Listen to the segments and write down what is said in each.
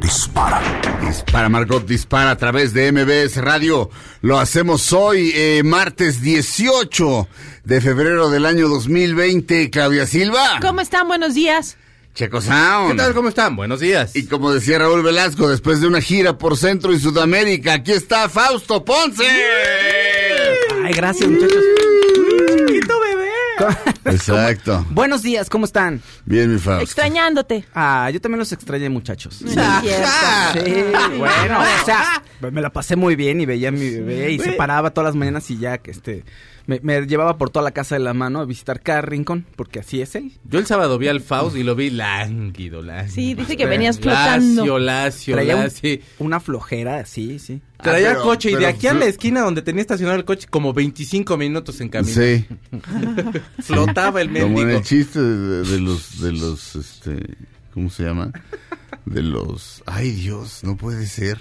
dispara. Dispara, Margot, dispara a través de MBS Radio. Lo hacemos hoy, eh, martes 18 de febrero del año 2020. Claudia Silva. ¿Cómo están? Buenos días. Checo Sound. ¿Qué tal? ¿Cómo están? Buenos días. Y como decía Raúl Velasco, después de una gira por Centro y Sudamérica, aquí está Fausto Ponce. Ay, gracias, muchachos. Exacto. Buenos días, ¿cómo están? Bien, mi Fausto. Extrañándote. Ah, yo también los extrañé, muchachos. Sí, bueno, o sea, me la pasé muy bien y veía a mi bebé y se paraba todas las mañanas y ya que este me, me llevaba por toda la casa de la mano a visitar cada rincón, porque así es él. Yo el sábado vi al Faust y lo vi lánguido, lánguido. Sí, dice que venías flotando. Lacio, lacio, Traía un- lacio. una flojera, sí, sí. Traía Ah, pero- coche y de pero aquí a la esquina donde tenía estacionado el coche como 25 minutos en camino. Sí. Flotaba el Como en mendigo. el chiste de, de los, de los, este, ¿cómo se llama? De los, ay Dios, no puede ser.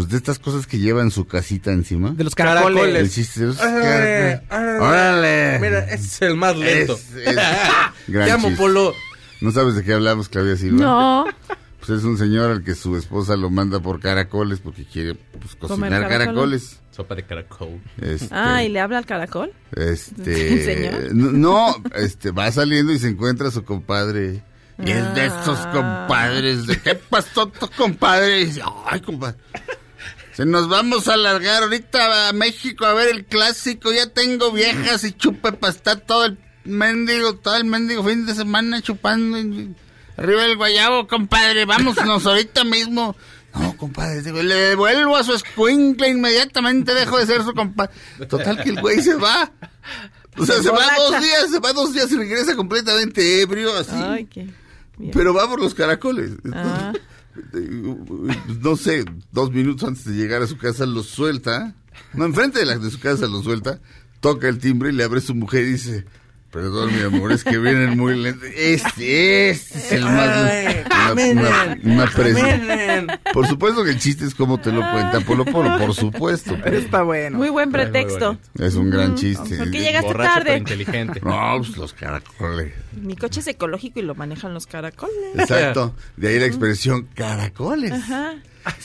Pues de estas cosas que llevan su casita encima. De los caracoles. Chiste de los Órale, caracoles. Órale. Mira, ese es el más lento. Es- es- gran Te amo, chiste. Polo. ¿No sabes de qué hablamos, Claudia Silva? No. Pues es un señor al que su esposa lo manda por caracoles porque quiere pues, cocinar caracoles. caracoles. Sopa de caracol. Este, Ah, ¿y le habla al caracol? Este, señor? no, no, este, va saliendo y se encuentra a su compadre. Y es de estos Ah. compadres, ¿de qué pasó tu compadre? Y dice, ay, compadre. Nos vamos a alargar ahorita a México a ver el clásico. Ya tengo viejas y chupe para estar todo el mendigo, todo el mendigo fin de semana chupando. Arriba del guayabo, compadre. Vámonos ahorita mismo. No, compadre, digo, le devuelvo a su escuincle inmediatamente, dejo de ser su compadre. Total que el güey se va. O sea, Se se va dos días, se va dos días y regresa completamente ebrio, así. Ay, qué. Pero va por los caracoles. Ah. No sé, dos minutos antes de llegar a su casa lo suelta. No, enfrente de, la, de su casa lo suelta. Toca el timbre y le abre su mujer y dice... Perdón, mi amor, es que vienen muy lento. Este, este es el más... Una, una, una presa. Por supuesto que el chiste es como te lo cuenta Polo Polo, por supuesto. Pero está bueno. Muy buen pretexto. Es un gran chiste. ¿Por qué llegaste Borracho pero tarde? inteligente. No, pues los caracoles. Mi coche es ecológico y lo manejan los caracoles. Exacto. De ahí la expresión caracoles. Ajá.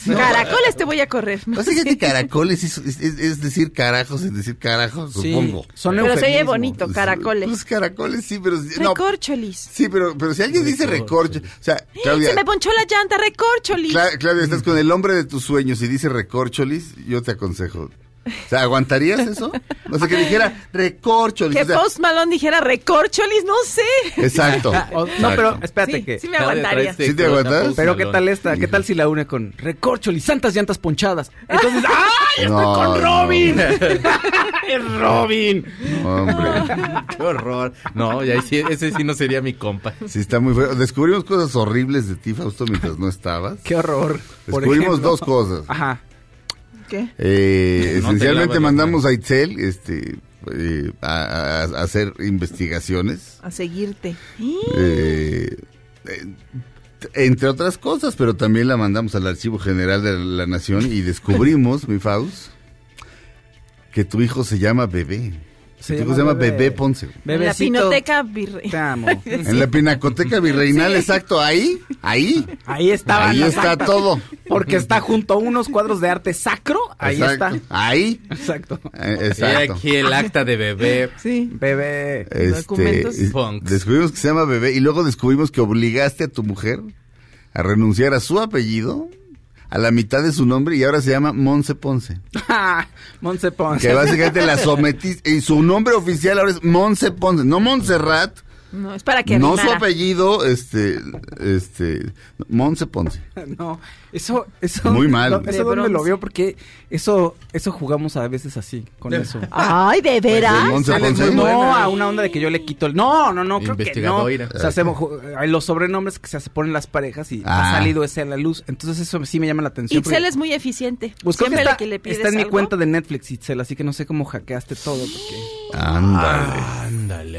Caracoles te voy a correr. Sea que caracoles es, es- es decir carajos sin decir carajos, Sí, supongo. son Pero se oye bonito, caracoles. Pues caracoles sí, pero... No, Recorcholis. sí, pero, pero si alguien dice recorcho... O sea, Claudia... Se me ponchó la llanta, recorcholis. Cla- Claudia, estás con el hombre de tus sueños y dice recorcholis, yo te aconsejo. O sea, ¿aguantarías eso? No sé, que dijera recorcholis. que o sea, Post Malone dijera recorcholis, no sé. Exacto. O- no, pero espérate Sí, que. sí me aguantaría. de ¿Sí te aguantas? Pero qué tal esta, qué tal si la une con recorcholi, santas llantas ponchadas. Entonces, ¡ay! No, ¡Estoy con no. Robin! ¡Es Robin! Hombre, Qué horror. No, ya sí, ese sí no sería mi compa. sí está muy feo. Descubrimos cosas horribles de ti, Fausto, mientras no estabas. ¡Qué horror! Descubrimos dos cosas. Ajá. ¿Qué? Eh, No esencialmente mandamos a Itzel este, eh, a, a- a hacer investigaciones. A seguirte. eh, entre otras cosas, pero también la mandamos al Archivo General de la Nación y descubrimos, mi Faust, que tu hijo se llama Bebé. Se llama se llama Bebé. Bebé Ponce. En la Bebecito, pinoteca virrey. Te amo. En la Pinacoteca Virreinal, exacto, ahí, ahí, Ahí estaba. ahí está todo. Porque está junto a unos cuadros de arte sacro. Ahí Exacto, está. Ahí, Exacto. eh, Y exacto. aquí el acta de bebé. Sí. Bebé. Este, Documentos. y- descubrimos que se llama bebé y luego descubrimos que obligaste a tu mujer a renunciar a su apellido, a la mitad de su nombre y ahora se llama Monse Ponce. Monse Ponce. Que básicamente la sometiste y su nombre oficial ahora es Monse Ponce, no Montserrat, No, es para que No su apellido, este, este, Monse Ponce. No, eso, eso. Muy mal. no, De eso dónde lo veo porque eso, eso jugamos a veces así, con eso. Ay, ¿de de veras? Monse Sale Ponce. No, buena. a una onda de que yo le quito el. No, no, no, creo que no. O sea, hay los sobrenombres que se ponen las parejas y Ah. ha salido ese a la luz. Entonces eso sí me llama la atención. Itzel porque- es muy eficiente. Pues creo que Siempre está, que le pides está en mi cuenta de Netflix, Itzel, así que no sé cómo hackeaste todo. Porque... Ándale. Ándale,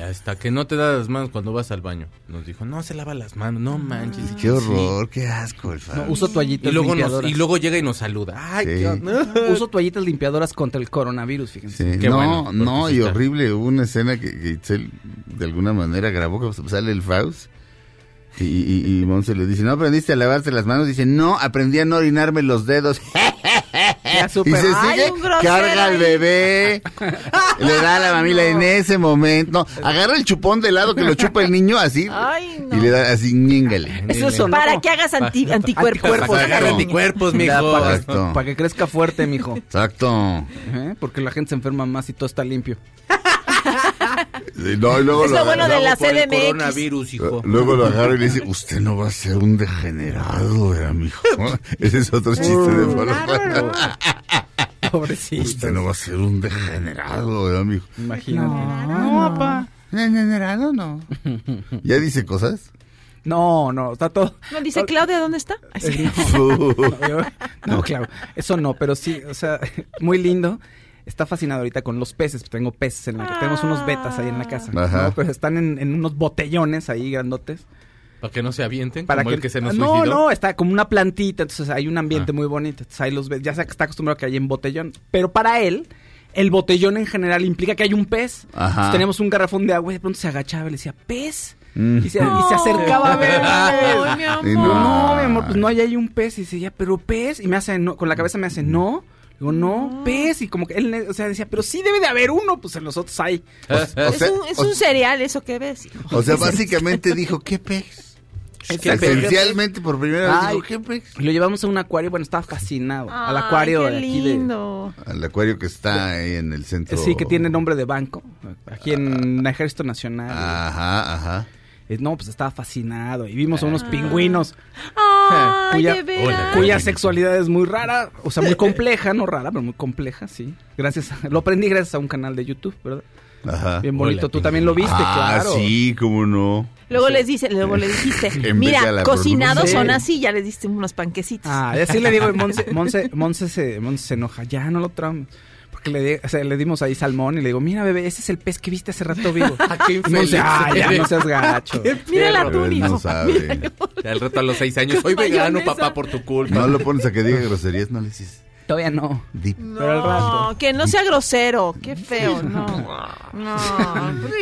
hasta que no te das las manos cuando vas al baño. Nos dijo, no se lava las manos, no manches. Qué horror, qué asco, el No, uso Y toallitas luego, nos- limpiadoras. y luego llega y nos saluda. Ay, Sí. qué onda. Uso toallitas limpiadoras contra el coronavirus, fíjense. Sí, Qué no, bueno, no, y horrible. Hubo una escena que, que Itzel de alguna manera grabó, que sale el Faust. Y, y, y Monse le dice, ¿no aprendiste a lavarte las manos? Dice, no, aprendí a no orinarme los dedos. Y se sigue, carga al bebé, le da a la mamila en ese momento. No, agarra el chupón de lado que lo chupa el niño así. Ay, no. Y le da así, ñíngale. Eso sonó Para como- que hagas anti- anticuerpos. Anticuerpos, Para anticuerpos, mijo. para, para que crezca fuerte, mijo. Exacto. ¿Eh? Porque la gente se enferma más y todo está limpio. No, y luego Es lo bueno de la CDMX. coronavirus, hijo. Luego lo agarra y le dice, usted no va a ser un degenerado, ¿verdad, mijo? Ese es otro chiste de Polo Polo. Pobrecito. Usted no va a ser un degenerado, ¿verdad, mijo? Imagínate. No, papá. Degenerado, no. ¿Ya dice cosas? No, no, está todo. No, dice Claudia, ¿dónde está? Ay, sí. No, claro, eso no, pero sí, o sea, muy lindo. Está fascinado ahorita con los peces, pues tengo peces en la casa. Tenemos unos betas ahí en la casa, Ajá. ¿no? Pero están en, en unos botellones ahí grandotes. Para que no se avienten, Para como que, el que se nos no, suicidó. no, está como una plantita, entonces hay un ambiente Ah. muy bonito. Entonces ahí los ves, ya está acostumbrado a que hay en botellón. Pero para él, el botellón en general implica que hay un pez. Ajá. Entonces tenemos un garrafón de agua y de pronto se agachaba y le decía, ¿pez? Mm. Y, se, y se acercaba a ver. Ay, mi amor. no, mi amor, pues no hay ahí un pez. Y dice, ya, pero pez. Y me hace, no, con la cabeza me hace, no. Digo, no, pez. Y como que él, o sea, decía, pero sí debe de haber uno. Pues en los otros hay. O Es, sea, un, es o- un cereal eso que ves. o sea, básicamente dijo, ¿qué pez? Es Esencialmente, por primera vez dijo, ¿qué pez? Lo llevamos a un acuario, bueno, estaba fascinado. al acuario qué de aquí de... lindo. Al acuario que está ahí en el centro. Sí, que tiene nombre de banco, aquí en el Ejército Nacional. Ajá, ajá. No, pues estaba fascinado. Y vimos a unos pingüinos Ay, Cuya- de veras. Hola. cuya sexualidad es muy rara, o sea, muy compleja, no rara, pero muy compleja, sí. Gracias, a- lo aprendí gracias a un canal de YouTube, ¿verdad? Ajá. Bien bonito, Hola, tú también lo viste, ah, claro. sí, cómo no. Luego les dice, luego le dijiste, mira, cocinados son así, ya les diste unos panquecitos. Ah, y así le digo, Monse, Monse, Monse se, Monse se enoja, ya no lo traumes. Le, di- o sea, le dimos ahí salmón y le digo, mira bebé, ese es el pez que viste hace rato vivo. qué Y Monse, infeliz ah, ya no seas gacho. Mírala perro. tú, Pero él no sabe. Ya al rato a los seis años. Soy vegano, mayonesa. papá, por tu culpa. No lo pones a que diga groserías, no le dices Todavía no. No, que no sea grosero, qué feo, no. No.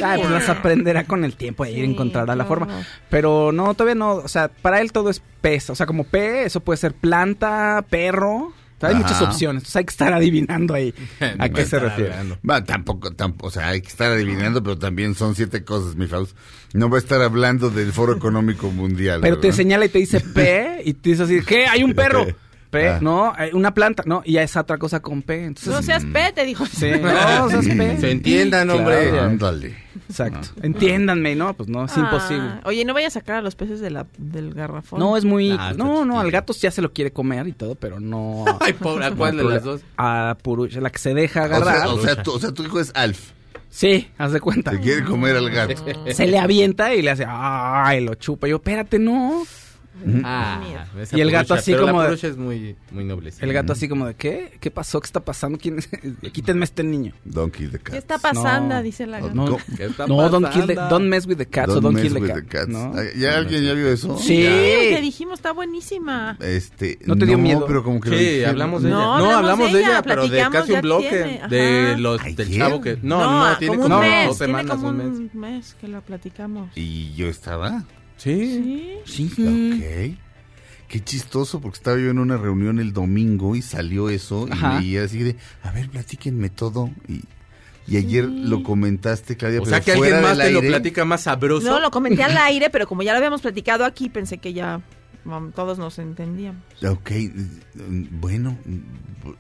Ay, pues las aprenderá con el tiempo y Sí, encontrará la forma. Pero no, todavía no. O sea, para él todo es pez. O sea, como pe, eso puede ser planta, perro. Hay Ajá. muchas opciones. Entonces hay que estar adivinando ahí a qué se refiere. Va, tampoco, tampoco, o sea, hay que estar adivinando, pero también son siete cosas, mi Faust. No va a estar hablando del Foro Económico Mundial. Pero te señala y te dice P y te dice así, ¿qué? Hay un perro. P, Ah. no, hay una planta, no, y ya es otra cosa con P. Entonces, No seas pete, dijo. sí, no seas P. Se entiendan, Claro. hombre. Ándale. Exacto. Entiéndanme, ¿no? Pues no, es Ah, imposible. Oye, no vayas a sacar a los peces de la, del garrafón. No, es muy... Ah, no, no, al gato ya se lo quiere comer y todo, pero no... Ay, pobre, ¿a cuál de las dos? A Purucha, la que se deja O agarrar. sea, o, sea, tu, o sea, tu hijo es Alf. Sí, haz de cuenta. Te quiere comer al gato. Se le avienta y le hace, ay, lo chupa. Yo, espérate, no. Ah, Y el gato así como de- es muy, muy noble. sí. El gato así como de, ¿qué? ¿Qué pasó? ¿Qué está pasando? ¿Quién es? Quítenme este niño. Donkey the ¿Qué cat. está pasando? No. Dice la gata. No. ¿Qué no don't, kill the- don't mess with the cats o Don't don't mess kill the with cat. the cats. ¿no? ¿Ya alguien ya vio eso? Sí. Sí, te dijimos, está buenísima. Este, ¿No te dio miedo? pero como que lo Sí, hablamos de ella. No, No, hablamos de ella, ella, pero de casi un bloque. De los del chavo que. No, no, tiene como como, un mes. dos tiene semanas, un mes que la platicamos. Y yo estaba. Sí. Sí. Sí. Ok. Qué chistoso, porque estaba yo en una reunión el domingo y salió eso. Ajá. Y veía así de, a ver, platíquenme todo. Y, y ayer lo comentaste, Claudia, O pero sea que fuera alguien más te lo aire. platica más sabroso. No, lo comenté al aire, pero como ya lo habíamos platicado aquí, pensé que ya um, todos nos entendíamos. Ok, mm, bueno. mm,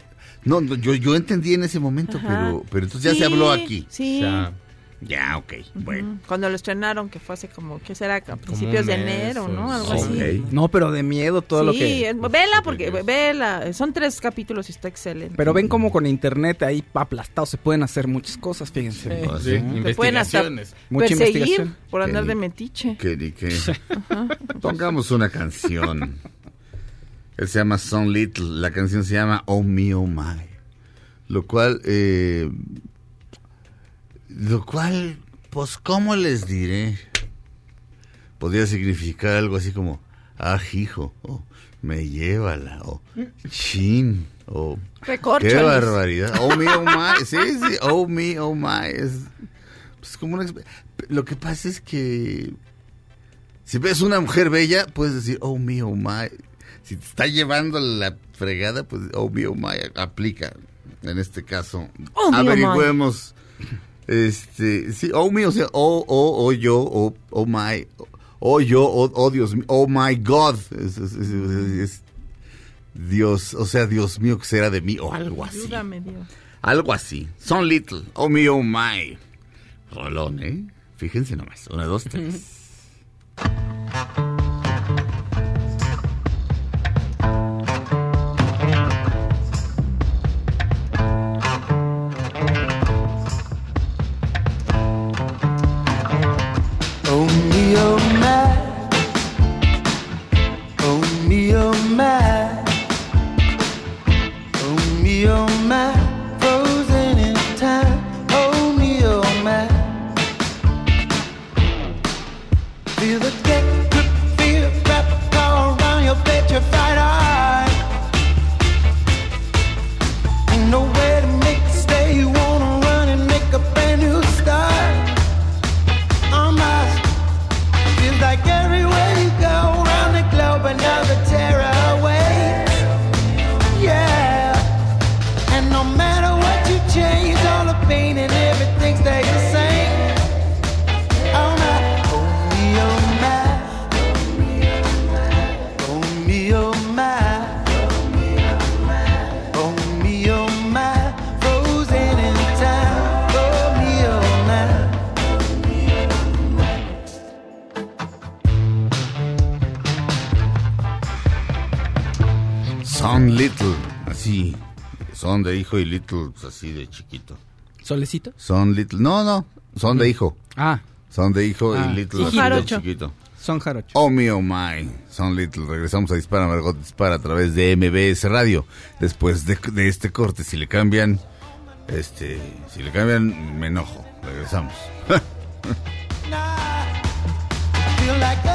No, no, yo, yo entendí en ese momento, Ajá. pero, pero entonces ya se Sí, habló aquí. Sí. O sea, Ya, ok. Bueno. Cuando lo estrenaron, que fue hace como, ¿qué será? A principios de enero, ¿no? Algo así. No, pero de miedo todo sí, lo que... eh, vela porque, vela. Son tres capítulos y está excelente. Pero ven como con internet ahí aplastado se pueden hacer muchas cosas, fíjense. Sí. Ah, Sí, sí. Te pueden hasta investigaciones. Mucha investigación. por andar Sí. de metiche. Que, ni que- Pongamos una canción. Él se llama Son Little. La canción se llama Oh Me Oh My. Lo cual, eh, lo cual, pues, ¿cómo les diré? Podría significar algo así como, ah, hijo, o me llévala, o chin, o qué barbaridad. Oh me, oh my. Sí, sí, oh me, oh my. Es, pues, como una Lo que pasa es que si ves una mujer bella, puedes decir, oh me, oh my. Si te está llevando la fregada, pues, oh me, oh my, aplica. En este caso, Oh, oh, my. Este, sí, oh me, o sea, oh, oh, oh yo, oh, oh my, oh yo, oh, oh Dios mío, oh my God. Es, es- es- es- es Dios, o sea, Dios mío, que será de mí? O algo así. Ayúdame, Dios. Algo así. Son Little. Oh me, oh my. Rolón, ¿eh? Fíjense nomás. Una, dos, tres. hijo y Little, pues, así de chiquito. ¿Solecito? Son Little. No, no. Son de hijo. Ah, Son de hijo Ah. y Little, Sí, así de jarocho. chiquito. son jarochos. Oh me, oh my. Son Little. Regresamos a Dispara, Margot Dispara a través de MBS Radio. Después de, de este corte, si le cambian, este, si le cambian, me enojo. Regresamos.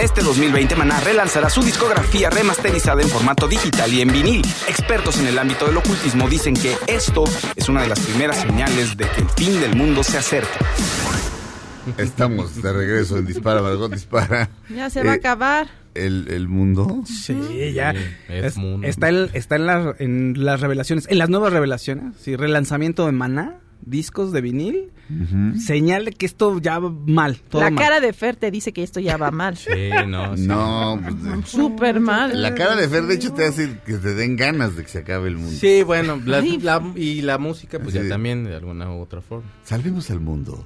Este 2020 Maná relanzará su discografía remasterizada en formato digital y en vinil. Expertos en el ámbito del ocultismo dicen que esto es una de las primeras señales de que el fin del mundo se acerca. Estamos de regreso en Dispara, Margot Dispara. Ya se va a Eh, acabar. El, el mundo. Sí, ya. Sí, es Es- mundo. está en, está en, la- en las revelaciones, en las nuevas revelaciones. Sí, relanzamiento de Maná, discos de vinil. Señal de que esto ya va mal. Todo La mal. cara de Fer te dice que esto ya va mal. Sí, no, sí. No, pues, Súper mal. la cara de Fer, de hecho, te hace que te den ganas de que se acabe el mundo. Sí, bueno, la- Ay. la- y la música, pues ya también, de alguna u otra forma. Salvemos al mundo.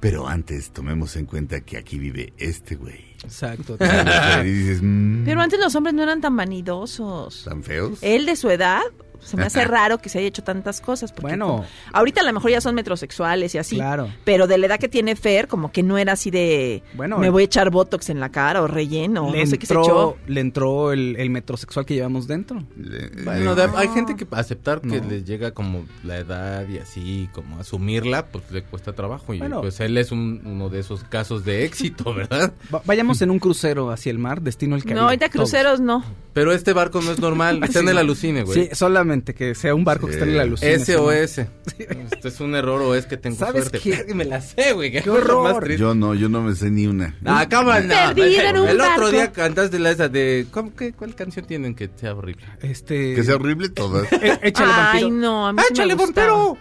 Pero antes tomemos en cuenta que aquí vive este güey. Exacto. y dices, mm, Pero antes los hombres no eran tan vanidosos. ¿tan feos? Él de su edad, Se me hace raro que se haya hecho tantas cosas. Porque Bueno. como- ahorita a lo mejor ya son metrosexuales y así. Claro. Pero de la edad que tiene Fer, como que no era así de. Bueno, me voy a echar botox en la cara o relleno. le, no sé qué se entró, echó. le entró el, el metrosexual que llevamos dentro. Le- Bueno, hay gente que aceptar que No. les llega como la edad y así, como asumirla, pues le cuesta trabajo. Y Bueno. pues él es un- uno de esos casos de éxito, ¿verdad? Va- vayamos en un crucero hacia el mar, destino el Caribe. No, ahorita cruceros no. Pero este barco no es normal, está en el alucine, güey. Sí, solamente que sea un barco que esté en la luz. S o S. Este es un error o es que tengo ¿Sabes suerte. qué? Me la sé, güey. Qué, Qué horror. horror. Más triste. Yo no, yo no me sé ni una. Ah, cámara, no, Perdido en un El otro día cantaste la esa de... ¿cómo, qué, ¿Cuál canción tienen que sea horrible? Este... Que sea horrible todas. Eh, échale Ay, vampiro. no, a mí sí ¡Échale, vampiro!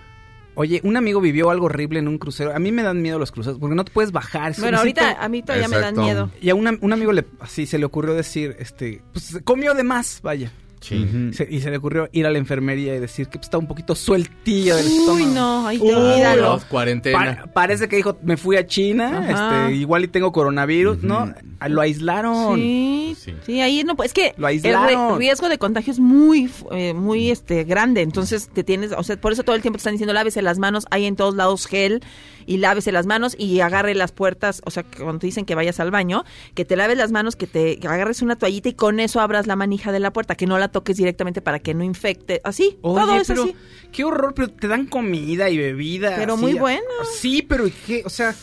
Oye, un amigo vivió algo horrible en un crucero. A mí me dan miedo los cruceros porque no te puedes bajar. Bueno, ahorita a mí todavía me dan miedo. Y a una- un amigo le, así se le ocurrió decir, este, pues comió de más, vaya. Sí. Se- y se le ocurrió ir a la enfermería y decir que está un poquito sueltilla del Uy, estómago. no, Uy, olvídalo. Los cuarentena. Pa- parece que dijo, me fui a China, este, igual y tengo coronavirus, ¿no? Ah, Lo aislaron. Sí, Sí. sí, ahí no, pues, es que Lo el aislaron. re- riesgo de contagio es muy, eh, muy este grande, entonces te tienes, o sea, por eso todo el tiempo te están diciendo lávese las manos, hay en todos lados gel y lávese las manos y agarre las puertas, o sea, cuando te dicen que vayas al baño, que te laves las manos, que te que agarres una toallita y con eso abras la manija de la puerta, que no la toques directamente para que no infecte, así, Oye, todo es pero así. qué horror, pero te dan comida y bebida. Pero así, muy a- buena. Sí, pero. O sea,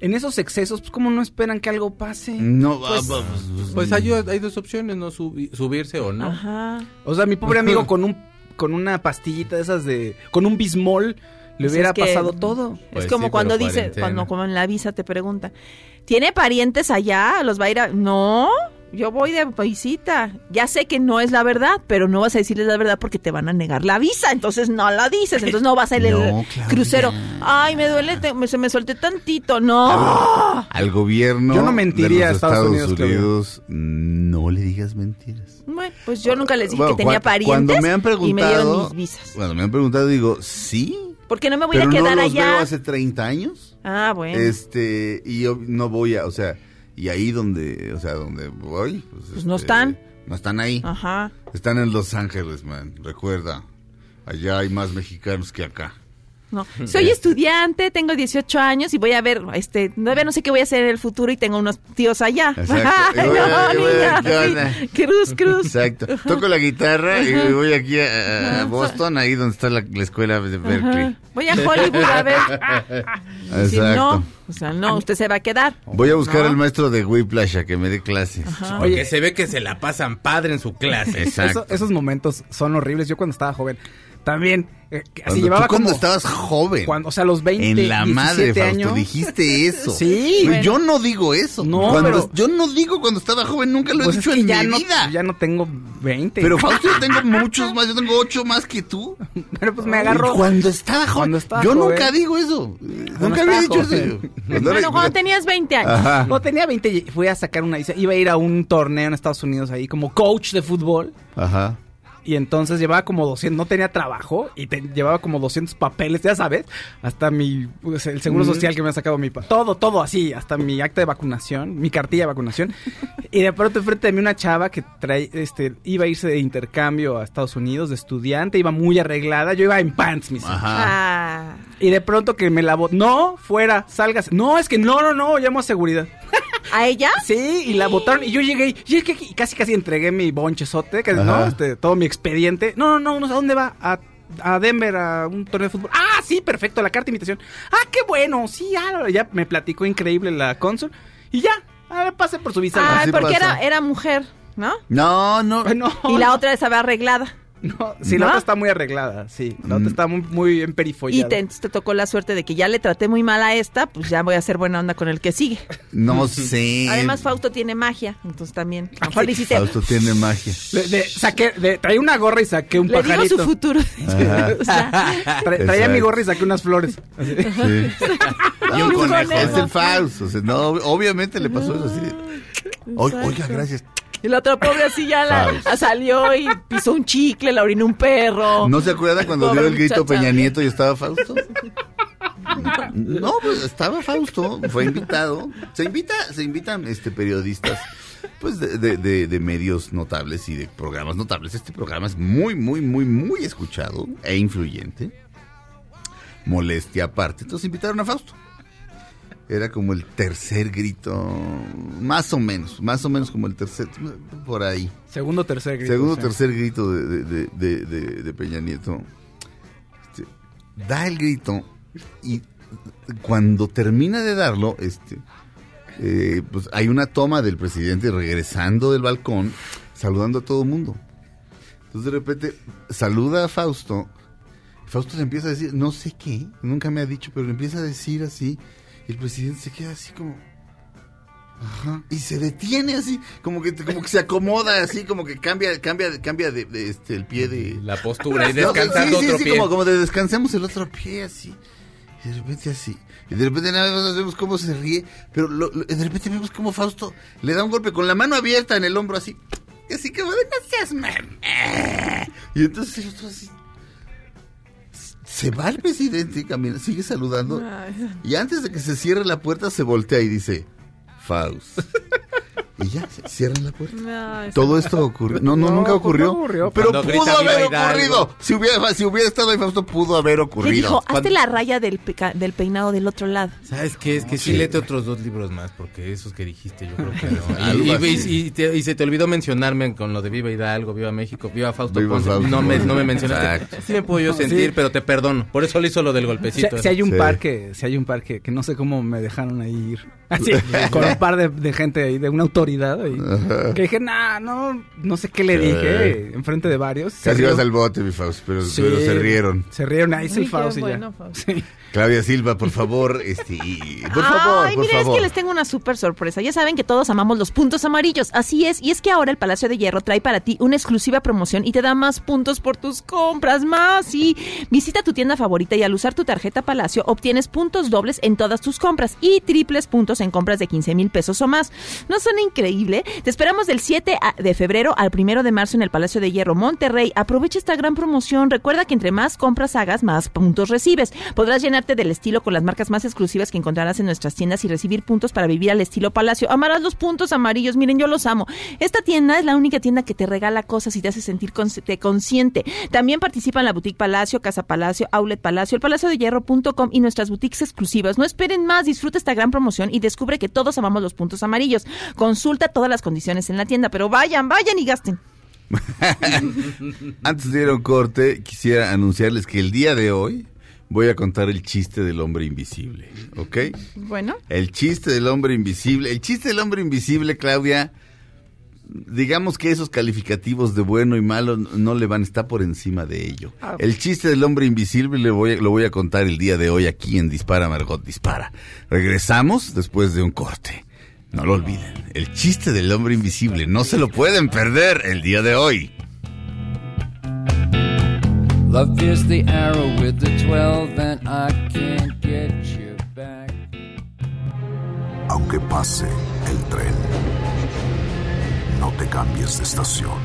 en esos excesos, pues cómo no esperan que algo pase. No, Pues- ah, Pues hay, hay dos opciones, ¿no? Subi- subirse o no. Ajá. O sea, mi pobre amigo con un con una pastillita de esas de con un bismol le Pues hubiera es que- pasado todo. Pues es como sí, cuando dice, cuarentena. cuando como en la visa te pregunta, ¿tiene parientes allá? ¿Los va a ir a...? No, yo voy de visita. Ya sé que no es la verdad, pero no vas a decirles la verdad porque te van a negar la visa. Entonces no la dices, entonces no vas a ir No, el Claudia. crucero. Ay, me duele, te- me- se me solté tantito. No. Al gobierno Yo no mentiría de los Estados Estados Unidos, no le digas mentiras. Bueno, pues yo nunca les dije Bueno, que tenía parientes Cuando me han preguntado, y me dieron mis visas. Cuando me han preguntado, digo, sí, Porque no me voy pero a quedar no los allá. veo hace 30 años. Ah, bueno. Este, y yo no voy a, o sea, y ahí donde, o sea, donde voy, pues, Pues no este, están. No están ahí. Ajá. Están en Los Ángeles, man. Recuerda, allá hay más mexicanos que acá. No. Soy estudiante, tengo 18 años y voy a ver, este, todavía no sé qué voy a hacer en el futuro y tengo unos tíos allá. Exacto. Ay, voy no, niña. Cruz, cruz. Exacto. Toco la guitarra y voy aquí a, a Boston, ahí donde está la, la escuela de Berkeley. Ajá. Voy a Hollywood a ver. Y si Exacto. no, o sea, no, usted se va a quedar. Voy a buscar No. al maestro de Whiplash a que me dé clases. Oye, se ve que se la pasan padre en su clase. Exacto. Eso- esos momentos son horribles. Yo cuando estaba joven también eh, así Cuando, llevaba tú cuando como estabas joven. cuando, o sea, a los 20, en la madre, 17 Fausto, años. dijiste eso. Sí. Bueno. Yo no digo eso. No, Cuando- pero- Yo no digo cuando estaba joven, nunca lo he Pues es dicho que en ya mi no, vida. ya no tengo 20. Pero Fausto, yo tengo muchos más, yo tengo ocho más que tú. Pero pues me agarró. Cuando estaba joven. Cuando estaba yo joven. nunca digo eso. Nunca había dicho eso. joven. Cuando Bueno, cuando tenías 20 años. Ajá. No, tenía 20 y fui a sacar una. Iba a ir a un torneo en Estados Unidos ahí como coach de fútbol. Ajá. Y entonces llevaba como 200, no tenía trabajo y te- llevaba como 200 papeles, ya sabes, hasta mi, pues, el seguro social que me ha sacado mi todo, todo así, hasta mi acta de vacunación, mi cartilla de vacunación. y de pronto enfrente de mí una chava que trae, este, iba a irse de intercambio a Estados Unidos de estudiante, iba muy arreglada, yo iba en pants, mis hijos. Ajá. Ah. Y de pronto que me la no, fuera, salgas. No, es que no, no, no, llamo a seguridad. ¿A ella? Sí, y la votaron y yo llegué y, y es que- y casi casi entregué mi bonchezote, que, ¿no? Este, todo mi expediente. No, no, no, a dónde va. A, a Denver a un torneo de fútbol. Ah, sí, perfecto, la carta de invitación. Ah, qué bueno, sí, ah, ya me platicó increíble la cónsul y ya, ah, pase por su visa. Ay, Así porque pasa. era, era mujer, ¿no? No, no. no, Y la otra estaba arreglada. No, sí, la ¿No? otra está muy arreglada, sí, la otra Mm. está muy, muy emperifollada. Y te, te tocó la suerte de que ya le traté muy mal a esta, pues ya voy a hacer buena onda con el que sigue. No sé. Además, Fausto tiene magia, entonces también. A mejor le Fausto tiene magia. De- saqué, una gorra y saqué un le digo pajarito. su futuro. O sea, Tra- traía mi gorra y saqué unas flores. Sí. y un conejo. Es el Fausto. o sea, no, obviamente le pasó eso así. de, "Oi- Exacto. Oiga, gracias. Y la otra pobre así ya la, salió y pisó un chicle, la orinó un perro. ¿No se acuerda cuando Pobre dio el grito muchacha. Peña Nieto y estaba Fausto? No, pues estaba Fausto, fue invitado. Se invita, se invitan este periodistas pues de, de- de- de medios notables y de programas notables. Este programa es muy, muy, muy, muy escuchado e influyente. Molestia aparte. Entonces invitaron a Fausto. Era como el tercer grito, más o menos, más o menos como el tercer, por ahí. Segundo, tercer grito. Segundo, sí. tercer grito de, de- de- de- de- de Peña Nieto. Este, da el grito y cuando termina de darlo, este, eh, pues hay una toma del presidente regresando del balcón, saludando a todo el mundo. Entonces de repente saluda a Fausto. Fausto le empieza a decir, no sé qué, nunca me ha dicho, pero le empieza a decir así. Y el presidente se queda así como... Ajá. Y se detiene así, como que, como que se acomoda así, como que cambia, cambia, cambia de, de, este, el pie de... La postura y No, descansando sí, sí, otro sí, pie. Como, como de descansemos el otro pie así. Y de repente así. Y de repente nada más vemos cómo se ríe. Pero lo- lo- de repente vemos cómo Fausto le da un golpe con la mano abierta en el hombro así. Así como de no seas mamá". Y entonces el otro así. Se va el presidente y camina, sigue saludando. Y antes de que se cierre la puerta, se voltea y dice: Faust. Y ya, se cierra la puerta. Todo esto ocurrió. No, no, No, nunca ocurrió. no ocurrió. Pero pudo grita haber ocurrido. Si hubiera, si hubiera estado ahí Fausto, pudo haber Le ocurrido. dijo, hazte la raya del, peca- del peinado del otro lado. ¿Sabes qué? Es que sí, Sí. léete otros dos libros más, porque esos que dijiste yo creo que no. Y, y- así. y te- y se te olvidó mencionarme con lo de Viva Hidalgo, Viva México, Viva Fausto Viva Ponce. Fausto no, me, no me mencionaste. Exacto. Sí me puedo yo sentir, pero te perdono. Por eso le hizo lo del golpecito. si hay un Sí. par que, si hay un par que, no sé cómo me dejaron ahí ir. Así, con un par de, de gente ahí, de una autoridad ahí. Que dije, nah, no, no sé qué le dije, enfrente de varios. Casi vas al bote, mi Fausto, pero, Sí. pero se rieron. Se rieron, ahí es el Faust y ya. bueno, Faust. Sí. Claudia Silva, por favor, este, y- por favor, Ay, por mira, favor. es que les tengo una súper sorpresa. Ya saben que todos amamos los puntos amarillos. Así es, y es que ahora el Palacio de Hierro trae para ti una exclusiva promoción y te da más puntos por tus compras, más. Y visita tu tienda favorita y al usar tu tarjeta Palacio obtienes puntos dobles en todas tus compras y triples puntos en compras de 15 mil pesos o más. ¿No suena increíble? Te esperamos del 7 a- de febrero al 1 de marzo en el Palacio de Hierro Monterrey. Aprovecha esta gran promoción. Recuerda que entre más compras hagas, más puntos recibes. Podrás del estilo con las marcas más exclusivas que encontrarás en nuestras tiendas y recibir puntos para vivir al estilo Palacio. Amarás los puntos amarillos. Miren, yo los amo. Esta tienda es la única tienda que te regala cosas y te hace sentir te consciente. También participa en la Boutique Palacio, Casa Palacio, Outlet Palacio, el Palacio de Hierro.com y nuestras boutiques exclusivas. No esperen más, disfruta esta gran promoción y descubre que todos amamos los puntos amarillos. Consulta todas las condiciones en la tienda, pero vayan, vayan y gasten. Antes de ir a un corte, quisiera anunciarles que el día de hoy voy a contar el chiste del hombre invisible, ¿ok? Bueno. El chiste del hombre invisible. El chiste del hombre invisible, Claudia, digamos que esos calificativos de bueno y malo no le van, está por encima de ello. Ah. El chiste del hombre invisible le voy lo voy a contar el día de hoy aquí en Dispara Margot Dispara. Regresamos después de un corte. No lo olviden, el chiste del hombre invisible, no se lo pueden perder el día de hoy. Love is the arrow with the 12, and I can't get you back. Aunque pase el tren, no te cambies de estación.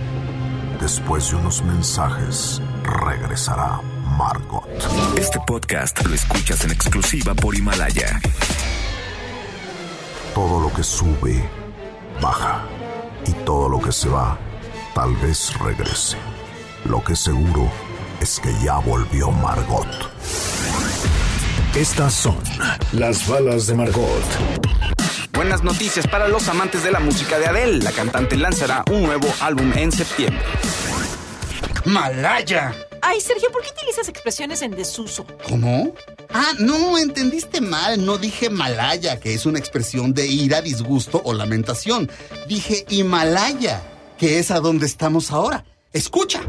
Después de unos mensajes, regresará Margot. Este podcast lo escuchas en exclusiva por Himalaya. Todo lo que sube, baja. Y todo lo que se va, tal vez regrese. Lo que seguro es que ya volvió Margot. Estas son las balas de Margot. Buenas noticias para los amantes de la música de Adele. La cantante lanzará un nuevo álbum en septiembre. Malaya. Ay, Sergio, ¿por qué utilizas expresiones en desuso? ¿Cómo? Ah, no, entendiste mal. No dije Malaya, que es una expresión de ira, disgusto o lamentación. Dije Himalaya, que es a donde estamos ahora. Escucha.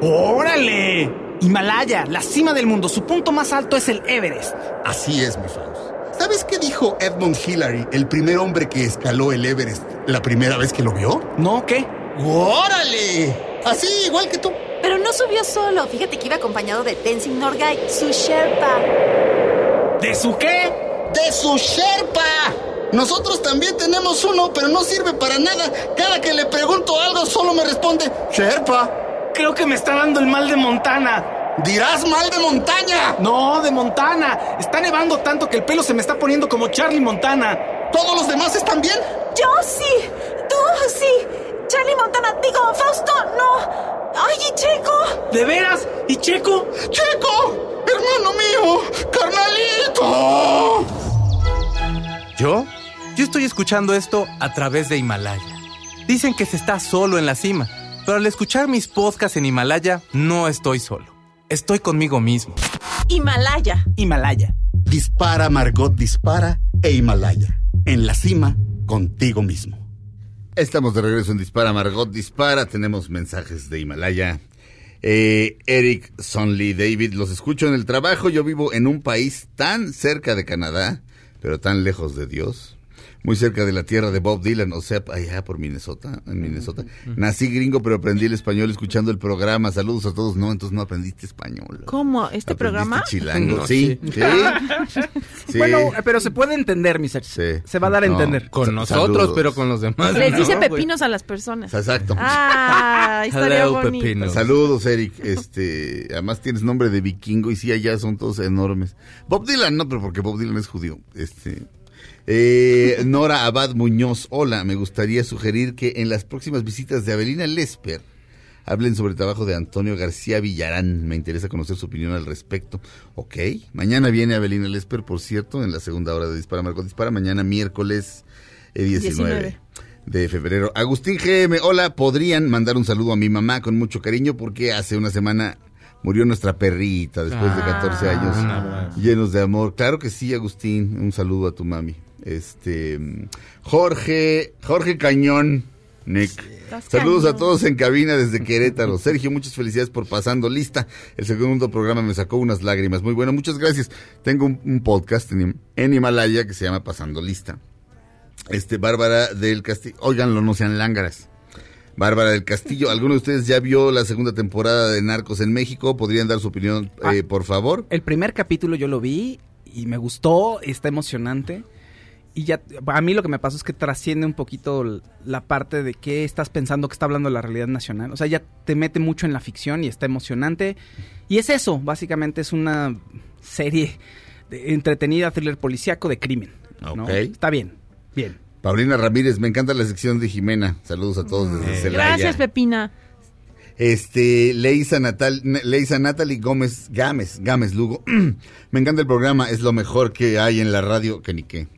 ¡Órale! Himalaya, la cima del mundo. Su punto más alto es el Everest. Así es, mi Faust. ¿Sabes qué dijo Edmund Hillary, el primer hombre que escaló el Everest, la primera vez que lo vio? ¿No? ¿Qué? ¡Órale! Así, igual que tú. Pero no subió solo. Fíjate que iba acompañado de Tenzin Norgay, su Sherpa. ¿De su qué? ¡De su Sherpa! Nosotros también tenemos uno, pero no sirve para nada. Cada que le pregunto algo, solo me responde Sherpa. Creo que me está dando el mal de Montana. Dirás mal de montaña. No, de Montana. Está nevando tanto que el pelo se me está poniendo como Charlie Montana. ¿Todos los demás están bien? Yo sí. Dispara, digo, Fausto, no. Ay, ¿y Checo. ¿De veras? ¿Y Checo? ¡Checo! ¡Hermano mío! ¡Carnalito! ¿Yo? Yo estoy escuchando esto a través de Himalaya. Dicen que se está solo en la cima, pero al escuchar mis podcasts en Himalaya, no estoy solo. Estoy conmigo mismo. Himalaya. Himalaya. Dispara, Margot, dispara e Himalaya. En la cima, contigo mismo. Estamos de regreso en Dispara, Margot Dispara. Tenemos mensajes de Himalaya. Eh, Eric, Sonley, David, los escucho en el trabajo. Yo vivo en un país tan cerca de Canadá, pero tan lejos de Dios. Muy cerca de la tierra de Bob Dylan, o sea, allá por Minnesota, en Minnesota. Nací gringo, pero aprendí el español escuchando el programa. Saludos a todos. No, entonces no aprendiste español. ¿Cómo? ¿Este Aprendiste programa? Chilango, No, sí. sí. sí. Sí. Bueno, pero se puede entender, mi ser. Se va a dar a No, entender. Con nosotros, saludos. pero con los demás. Les dice no, pepinos a las personas. Exacto. Ah, estaría Hello, bonito. pepino. Saludos, Eric. Este, además tienes nombre de vikingo y sí, allá son todos enormes. Bob Dylan, no, pero porque Bob Dylan es judío. Este, eh, Nora Abad Muñoz, hola, me gustaría sugerir que en las próximas visitas de Avelina Lesper hablen sobre el trabajo de Antonio García Villarán. Me interesa conocer su opinión al respecto. Ok, mañana viene Avelina Lesper, por cierto, en la segunda hora de Dispara Marco Dispara, mañana miércoles eh, 19 19. de febrero. Agustín GM, hola, podrían mandar un saludo a mi mamá con mucho cariño porque hace una semana murió nuestra perrita después de 14 Ah, años llenos de amor. Claro que sí, Agustín, un saludo a tu mami. Este Jorge, Jorge Cañón, Nick. Saludos a todos en cabina desde Querétaro. Sergio, muchas felicidades por pasando lista. El segundo programa me sacó unas lágrimas. Muy bueno, muchas gracias. Tengo un, un podcast en, en Himalaya que se llama Pasando Lista. Este, Bárbara del Castillo. Óiganlo, no sean lángaras. Bárbara del Castillo, ¿alguno de ustedes ya vio la segunda temporada de Narcos en México? ¿Podrían dar su opinión, eh, por favor? El primer capítulo yo lo vi y me gustó, está emocionante. Y ya, a mí lo que me pasó es que trasciende un poquito la parte de qué estás pensando que está hablando la realidad nacional. O sea, ya te mete mucho en la ficción y está emocionante. Y es eso, básicamente es una serie de- entretenida, thriller policíaco de crimen. ¿no? Ok. Está bien, bien. Paulina Ramírez, me encanta la sección de Jimena. Saludos a todos desde Celaya. Gracias, Pepina. Este, Leisa, Natal, Leisa Natalie Gómez, Gámez, Gámez Lugo. Me encanta el programa, es lo mejor que hay en la radio, que ni qué.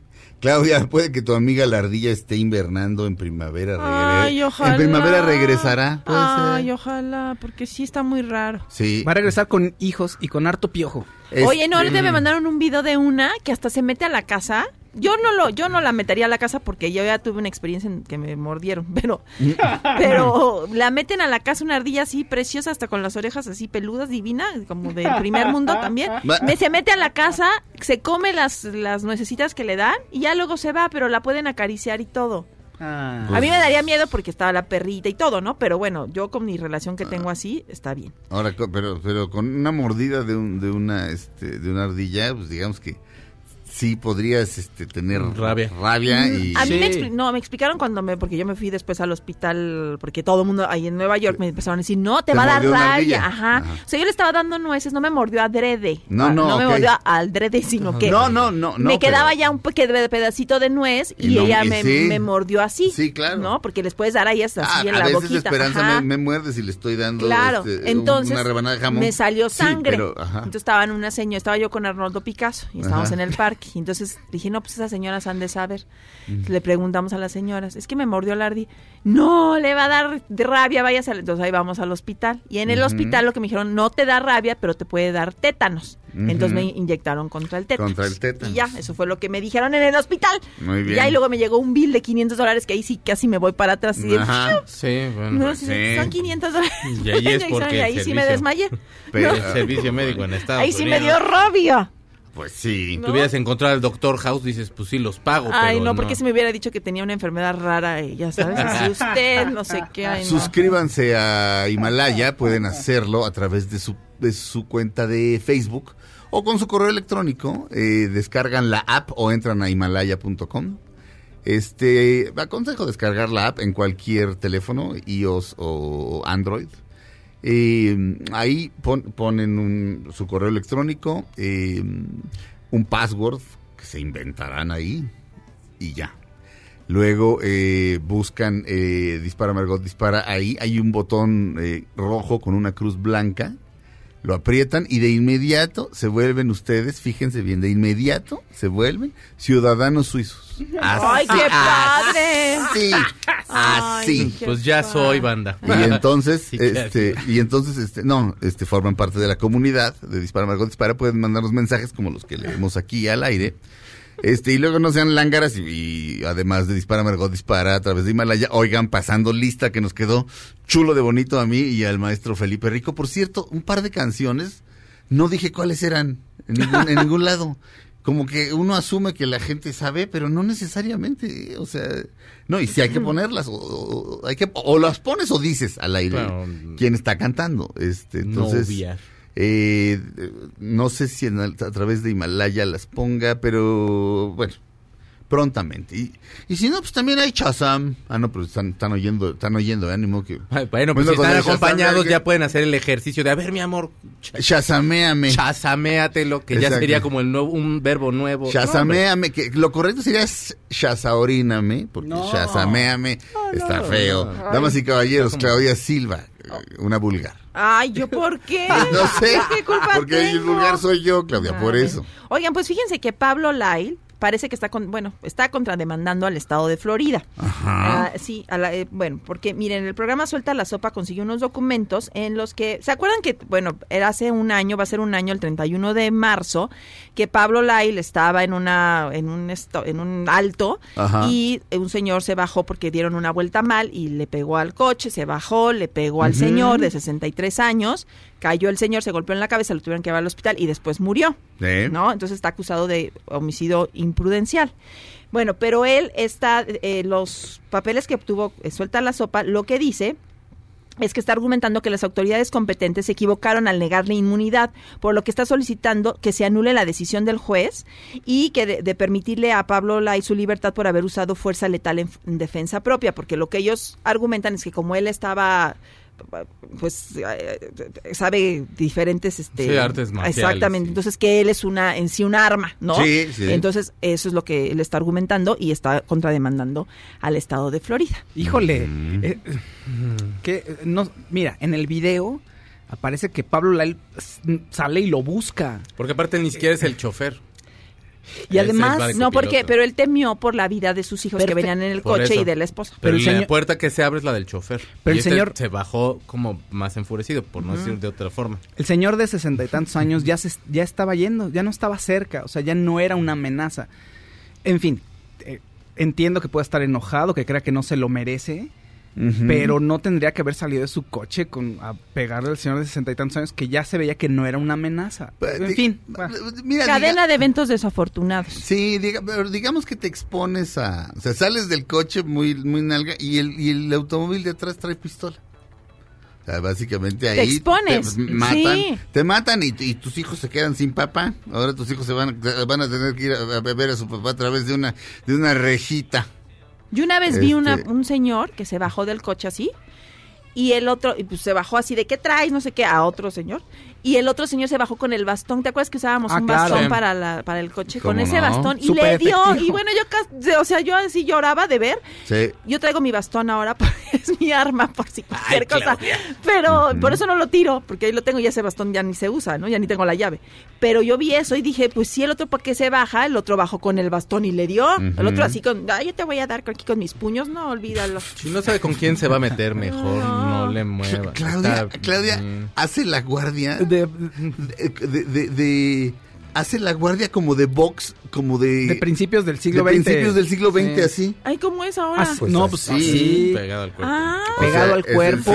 Claudia, puede que tu amiga la ardilla esté invernando en primavera. regre- Ay, ojalá. En primavera regresará. Puede Ay, ser. ojalá, porque sí está muy raro. Sí. Va a regresar con hijos y con harto piojo. Oye, no, ahorita Este, me mandaron un video de una que hasta se mete a la casa. Yo no lo, yo no la metería a la casa porque yo ya tuve una experiencia en que me mordieron, pero, pero la meten a la casa una ardilla así preciosa, hasta con las orejas así peludas, divina, como del primer mundo también. Me se mete a la casa, se come las, las nuecesitas que le dan y ya luego se va, pero la pueden acariciar y todo. Ah. a mí me daría miedo porque estaba la perrita y todo, ¿no? Pero bueno, yo con mi relación que tengo así, está bien. Ahora, pero, pero con una mordida de, un, de una, este, de una ardilla, pues digamos que sí podrías, este, tener Rabia. rabia y. A mí me, expli- no, me explicaron cuando me, porque yo me fui después al hospital, porque todo el mundo ahí en Nueva York me empezaron a decir, no, te, Te va a dar rabia. Ajá. Ajá. O sea, yo le estaba dando nueces, no me mordió adrede. No, no, No me mordió al drede, sino que No, no, no, no, me quedaba pero- ya un pedacito de nuez y, Y no, ella y me, sí. me mordió así. Sí, claro. ¿No? Porque les puedes dar ahí hasta Ah, así en a la veces boquita. esperanza me, me muerde si le estoy dando Claro, este, entonces una rebanada de jamón. me salió Sí, sangre. pero, ajá. Entonces estaba en una señora, estaba yo con Arnoldo Picasso y estábamos Ajá. en el parque. Y entonces dije, no, pues esas señoras han de saber. Le preguntamos a las señoras, es que me mordió la ardilla. No, le va a dar de rabia, vayas al... Entonces ahí vamos al hospital. Y en el hospital lo que me dijeron, no te da rabia, pero te puede dar tétanos. Entonces me inyectaron contra el tétanos. Contra el tétanos. Y ya, eso fue lo que me dijeron en el hospital. Muy bien. Y ahí luego me llegó un bill de 500 dólares que ahí sí casi me voy para atrás. Y Ajá. Sí, bueno. no, pues sí, son 500 dólares. Y ahí es porque Y el ahí sí me desmayé. Pero No. el servicio médico en Estados Ahí sí me dio rabia. Pues sí. Si ¿No? tuvieras encontrado al doctor House, dices, pues sí, los pago. Ay, pero no, porque si me hubiera dicho que tenía una enfermedad rara, eh, ya sabes, así usted, no sé qué. Ay, no. Suscríbanse a Himalaya, pueden hacerlo a través de su, de su cuenta de Facebook o con su correo electrónico. eh, descargan la app o entran a himalaya.com. Este, aconsejo descargar la app en cualquier teléfono, iOS o Android. Eh, ahí pon- ponen un- su correo electrónico, eh, un password que se inventarán ahí y ya. Luego eh, buscan eh, Dispara Margot Dispara. Ahí hay un botón eh, rojo con una cruz blanca. Lo aprietan y de inmediato se vuelven ustedes, fíjense bien, de inmediato se vuelven ciudadanos suizos. ¡Ay, qué padre! Así, así. Pues ya soy banda. Y entonces, Sí, este, y entonces, este, no, este, forman parte de la comunidad de Dispara Margot Dispara, pueden mandarnos mensajes como los que leemos aquí al aire. Este, y luego no sean lángaras y, y además de Dispara Margot Dispara a través de Himalaya, oigan, pasando lista que nos quedó chulo de bonito a mí y al maestro Felipe Rico. Por cierto, un par de canciones, no dije cuáles eran en ningún, en ningún lado. Como que uno asume que la gente sabe, pero no necesariamente, o sea, no, y si hay que ponerlas, o, o- hay que, o las pones o dices al aire Claro. quién está cantando. Este, No entonces, obviar. Eh, no sé si en a través de Himalaya las ponga, pero bueno, prontamente. Y, y si no, pues también hay Chazam. Ah, no, pero están, están oyendo, están oyendo, ¿eh? ánimo que. Ay, Bueno, pues si están el Shazam, acompañados que- ya pueden hacer el ejercicio de, a ver, mi amor, Shazaméame. chazaméatelo, que ya sería como el nuevo, un verbo nuevo. No, Shazaméame, que lo correcto sería sh- shazaoríname, porque No. está no, feo. no. Damas y caballeros. Claudia Silva, eh, una vulgar. Ay, ¿yo por qué? No sé, ¿Qué culpa porque el tengo? vulgar soy yo, Claudia, por eso. Oigan, pues fíjense que Pablo Lyle parece que está con, bueno, está contrademandando al estado de Florida. Ajá. Ah, sí, a la- eh, bueno, porque miren, el programa Suelta la Sopa consiguió unos documentos en los que, ¿se acuerdan que, bueno, era hace un año, va a ser un año, el 31 de marzo, que Pablo Lyle estaba en una, en un, esto- en un alto Ajá. y un señor se bajó porque dieron una vuelta mal y le pegó al coche, se bajó, le pegó al Ujú. señor de 63 años, cayó el señor, se golpeó en la cabeza, lo tuvieron que llevar al hospital y después murió. ¿Eh? ¿no? Entonces está acusado de homicidio imprudencial. Bueno, pero él está, eh, los papeles que obtuvo eh, suelta la sopa, lo que dice es que está argumentando que las autoridades competentes se equivocaron al negarle inmunidad, por lo que está solicitando que se anule la decisión del juez y que de, de permitirle a Pablo Lai su libertad por haber usado fuerza letal en, en defensa propia, porque lo que ellos argumentan es que como él estaba pues eh, sabe diferentes este Sí, artes marciales, exactamente entonces que él es una en sí un arma no Sí, sí. entonces eso es lo que él está argumentando y está contrademandando al estado de Florida Híjole, eh, que eh, no, mira, en el video aparece que Pablo s- sale y lo busca. Porque aparte ni siquiera es el chofer. Y además no porque pero él temió por la vida de sus hijos que venían en el Por coche eso. y de la esposa Pero, el la señor- puerta que se abre es la del chofer. Pero Y el este señor- se bajó como más enfurecido, por no decir de otra forma. El señor de sesenta y tantos años ya, se, ya estaba yendo, ya no estaba cerca, o sea, ya no era una amenaza. En fin, eh, entiendo que pueda estar enojado, que crea que no se lo merece, Pero no tendría que haber salido de su coche con a pegarle al señor de sesenta y tantos años que ya se veía que no era una amenaza. En fin. Mira, cadena de eventos desafortunados Sí, diga- pero digamos que te expones a... O sea, sales del coche muy, muy nalga y el, y el automóvil de atrás trae pistola. O sea, básicamente ahí... expones, Te matan, sí. te matan y, y tus hijos se quedan sin papá. Ahora tus hijos se van, van a tener que ir a, a ver a su papá a través de una, de una rejita. Yo una vez vi una, Este- un señor que se bajó del coche así y el otro y pues se bajó así de ¿qué traes? No sé qué, a otro señor. Y el otro señor se bajó con el bastón. ¿Te acuerdas que usábamos Ah, un claro. bastón para, la, para el coche? Con ¿Cómo ese no? bastón. Y le dio. efectivo. Y bueno, yo, casi- o sea, yo así lloraba de ver. Sí. Yo traigo mi bastón ahora porque es mi arma por si cualquier cosa. Pero por eso no lo tiro, porque ahí lo tengo y ese bastón ya ni se usa, ¿no? Ya ni tengo la llave. Pero yo vi eso y dije, pues si el otro para qué se baja, el otro bajó con el bastón y le dio. El otro así con, ay, yo te voy a dar aquí con mis puños. No, olvídalo. Si no sabe con quién se va a meter, mejor no, le mueva. Claudia, Está- Claudia Mm. hace la guardia de, de, de- de- hace la guardia como de box, como de De principios del siglo de XX. principios del siglo XX Sí. así. Ay, ¿cómo es ahora? Ah, no, pues así. Pegado al cuerpo. Ah. O Pegado sea, al cuerpo.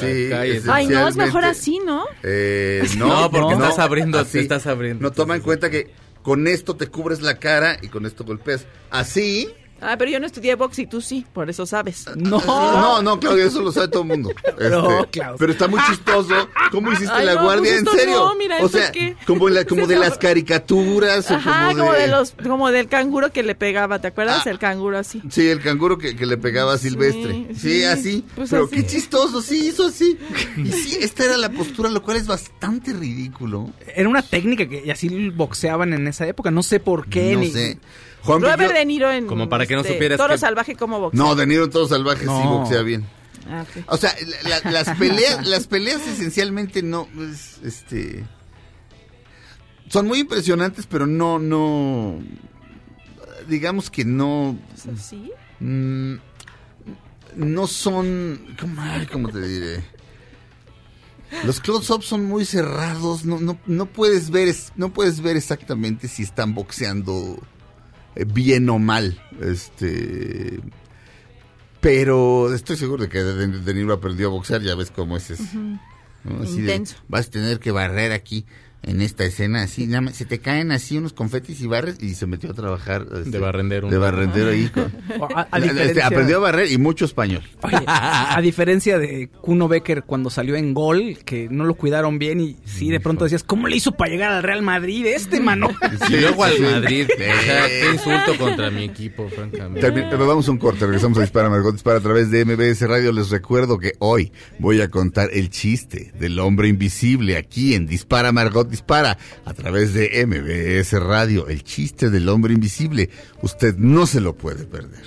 sí. Ay, no, es mejor así, ¿no? eh, no, No, porque no, estás abriendo, así. te estás abriendo. No toma en cuenta que con esto te cubres la cara y con esto golpeas. Así. Ah, pero yo no estudié box y tú sí, por eso sabes. No. No, no, Claudia, eso lo sabe todo el mundo. No, Este, Claudia. pero está muy chistoso. ¿Cómo hiciste Ay, la no, guardia? pues ¿En serio? no, mira, o ¿esto sea, qué? como, la- como de las caricaturas. o Ajá, como como de, de los, como del canguro que le pegaba, ¿te acuerdas? Ah. El canguro así. Sí, el canguro que, que le pegaba a Silvestre. Sí, sí, así. pues pero así. qué chistoso, sí, hizo así. Y sí, esta era la postura, lo cual es bastante ridículo. Era una técnica que y así boxeaban en esa época, no sé por qué. no ni- sé. Juan Robert De Niro en Como para que no este, supieras Toro que- Salvaje como boxea. No, De Niro en Todos Salvajes sí No. boxea bien. Ah. O sea, la- la- las peleas, las peleas esencialmente no, es, este, son muy impresionantes, pero no, no, digamos que no, ¿Sí? mm, no son, ¿cómo, ay, cómo te diré? Los close-ups son muy cerrados, no, no, no puedes ver, no puedes ver exactamente si están boxeando bien o mal, este, pero estoy seguro de que De, De Niro aprendió a boxear, ya ves cómo es ese. ¿no? Así de, Intenso. vas a tener que barrer aquí en esta escena así, nada más, se te caen así unos confetis y barres y se metió a trabajar este, De barrendero. de barrendero ahí. con- O a- a Este, diferencia- aprendió a barrer y mucho español. Oye, a diferencia de Kuno Becker cuando salió en gol, que no lo cuidaron bien y sí, de pronto decías, ¿cómo le hizo para llegar al Real Madrid este, mano? Y luego al Sí. Madrid. Sí. O sea, qué insulto contra mi equipo, francamente. Termi- Vamos a un corte, regresamos a Dispara Margot Dispara a través de MBS Radio. Les recuerdo que hoy voy a contar el chiste del hombre invisible aquí en Dispara Margot Dispara a través de MBS Radio. El chiste del hombre invisible. Usted no se lo puede perder.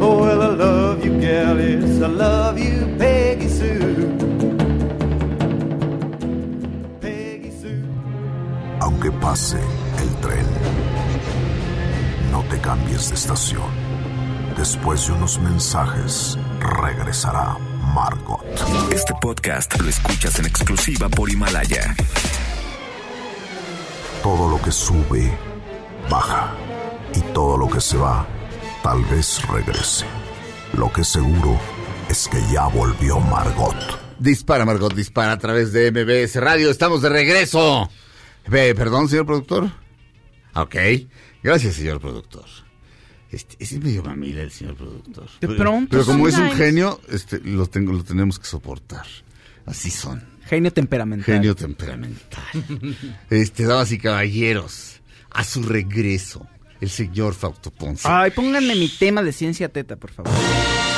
Oh, well, I love you, gal, yes, I love you, Peggy Sue. Peggy Sue. Aunque pase el tren, no te cambies de estación. Después de unos mensajes, regresará Margot. Este podcast lo escuchas en exclusiva por Himalaya. Todo lo que sube, baja. Y todo lo que se va, tal vez regrese. Lo que seguro es que ya volvió Margot. Dispara Margot Dispara a través de MBS Radio. Estamos de regreso. Ve, Perdón, señor productor. Ok. Gracias, señor productor. Este, ese es medio mamila el señor productor. De Pero- pronto, Pero como es un genio, este, lo, tengo, lo tenemos que soportar. Así son. Genio temperamental. Genio temperamental. Este, damas y caballeros, a su regreso, el señor Fausto Ponce. Ay, pónganme mi tema de ciencia teta, por favor.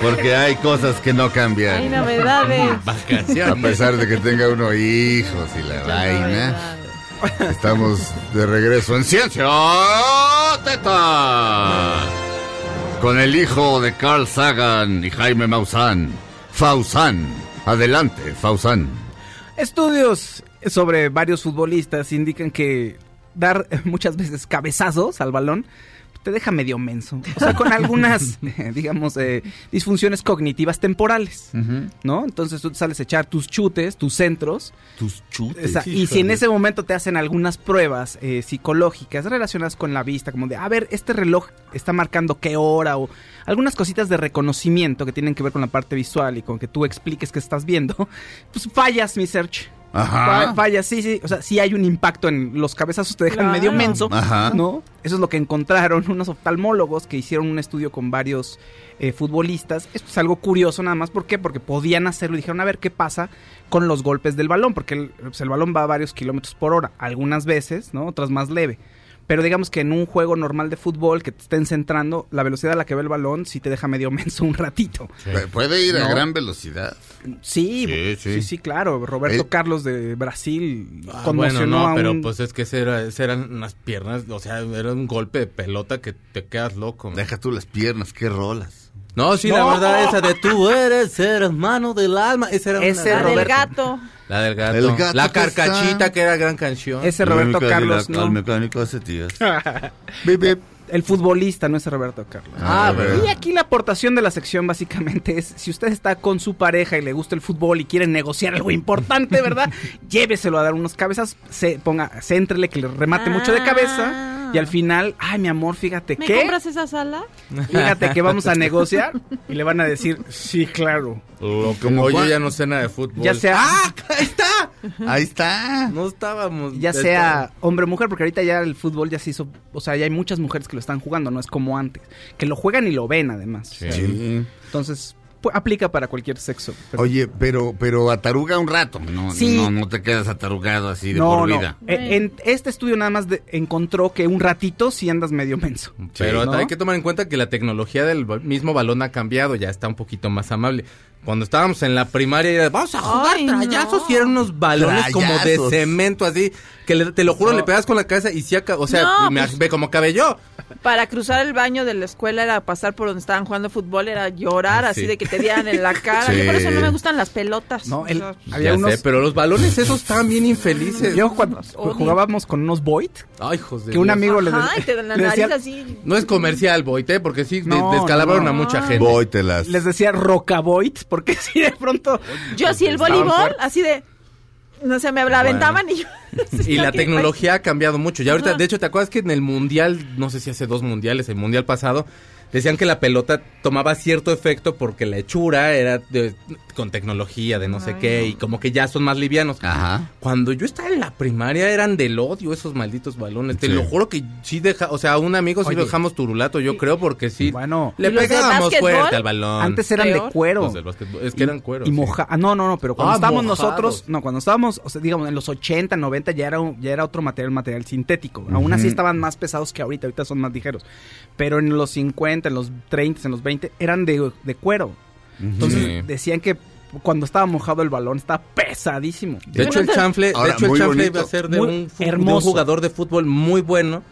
Porque hay cosas que no cambian. Hay novedades. A pesar de que tenga uno hijos y la vaina. Estamos de regreso en Ciencia Teta. Con el hijo de Carl Sagan y Jaime Maussan. Fausan. Adelante, Fausan. Estudios sobre varios futbolistas indican que dar muchas veces cabezazos al balón te deja medio menso. O sea, con algunas, eh, digamos, eh, disfunciones cognitivas temporales, ¿no? Entonces tú sales a echar tus chutes, tus centros. Tus chutes. Y si en ese momento te hacen algunas pruebas eh, psicológicas relacionadas con la vista, como de, a ver, este reloj está marcando qué hora o algunas cositas de reconocimiento que tienen que ver con la parte visual y con que tú expliques qué estás viendo, pues fallas, mi search. Ajá. Sí, sí. O sea, sí hay un impacto en los cabezazos, te dejan Claro. medio menso, Ajá. ¿no? Eso es lo que encontraron unos oftalmólogos que hicieron un estudio con varios eh, futbolistas. Esto es algo curioso nada más. ¿Por qué? Porque podían hacerlo y dijeron, a ver qué pasa con los golpes del balón. Porque el, pues, el balón va a varios kilómetros por hora. Algunas veces, ¿no? Otras más leve. Pero digamos que en un juego normal de fútbol que te estén centrando, la velocidad a la que va el balón sí te deja medio menso un ratito. Pu- Puede ir a gran velocidad. Sí, Sí, sí, claro. Roberto El- Carlos de Brasil Ah, conmocionó bueno, no, a pero pues es que ese era, ese eran unas piernas, o sea, era un golpe de pelota que te quedas loco. Deja tú las piernas, qué rolas. No, sí, la verdad, esa de tú eres hermano del alma, esa era Ese una... La del gato. La del gato. El gato la que carcachita, está- que era gran canción. Ese Roberto El Carlos, mecánico- no. El mecánico hace tías. El futbolista, no es Roberto Carlos. Ah, Ah, y aquí la aportación de la sección básicamente es, si usted está con su pareja y le gusta el fútbol y quiere negociar algo importante, ¿verdad? Lléveselo a dar unos cabezas, se ponga, céntrele que le remate mucho de cabeza y al final, ay, mi amor, fíjate ¿Me que compras esa sala? fíjate que vamos a negociar y le van a decir, sí, claro. Lo que- Como Oye, ya no sé nada de fútbol. Ya sea ¡Ah! ¡Ahí está! Ahí está. No estábamos. ya sea hombre o mujer, porque ahorita ya el fútbol ya se hizo, o sea, ya hay muchas mujeres que lo están jugando, no es como antes, que lo juegan y lo ven además. Sí. O sea, Sí. Entonces, aplica para cualquier sexo. Pero- Oye, pero, pero ataruga un rato. No, Sí. no, no te quedas atarugado así de no, por no. vida. Eh, En este estudio nada más de- encontró que un ratito sí andas medio menso. Pero ¿no? hay que tomar en cuenta que la tecnología del mismo balón ha cambiado, ya está un poquito más amable. Cuando estábamos en la primaria, era, vamos a jugar Ay, trayazos no. y eran unos balones como de cemento, así, que le- te lo juro, No. le pegas con la cabeza y sí, aca- o sea, No, me pues- ve como cabello. Para cruzar el baño de la escuela era pasar por donde estaban jugando fútbol, era llorar Ay, así sí. de que te dieran en la cara. Sí. Yo por eso no me gustan las pelotas. No, O el- sea, Había ya unos- sé, pero los balones esos estaban bien infelices. Yo cuando odio. jugábamos con unos Void, Ay, hijos de que un amigo le, Ajá, y te dan la le nariz decía, así. No es comercial, Boite, porque sí, descalabraron no, a mucha gente. Las. les decía Roca Void, porque si de pronto... Yo así el voleibol, así de... No sé, me la aventaban y yo... Y la tecnología ha cambiado mucho. Ya ahorita, Ajá. de hecho, ¿te acuerdas que en el mundial, no sé si hace dos mundiales, el mundial pasado, decían que la pelota tomaba cierto efecto porque la hechura era de- con tecnología de no sé qué no. y como que ya son más livianos. Ajá. Cuando yo estaba en la primaria eran del odio esos malditos balones. Te lo juro que sí deja, o sea, a un amigo sí Oye. dejamos turulato, yo creo, porque sí. Bueno, le ¿Y los del pegábamos fuerte al balón. antes eran Peor. de cuero. Los es que eran cuero. Y sí. moja ah, no, no, no, pero cuando Ah, estábamos mojados. nosotros, no, cuando estábamos, o sea, digamos, en los 80, 90 ya era, un- ya era otro material, material sintético. Aún así estaban más pesados que ahorita, ahorita son más ligeros. Pero en los 50, en los 30, en los 20, eran de, de cuero. Entonces Sí. decían que cuando estaba mojado el balón estaba pesadísimo. De hecho, el chanfle, Ahora, de hecho, el chanfle bonito. iba a ser de un, de un jugador de fútbol muy bueno,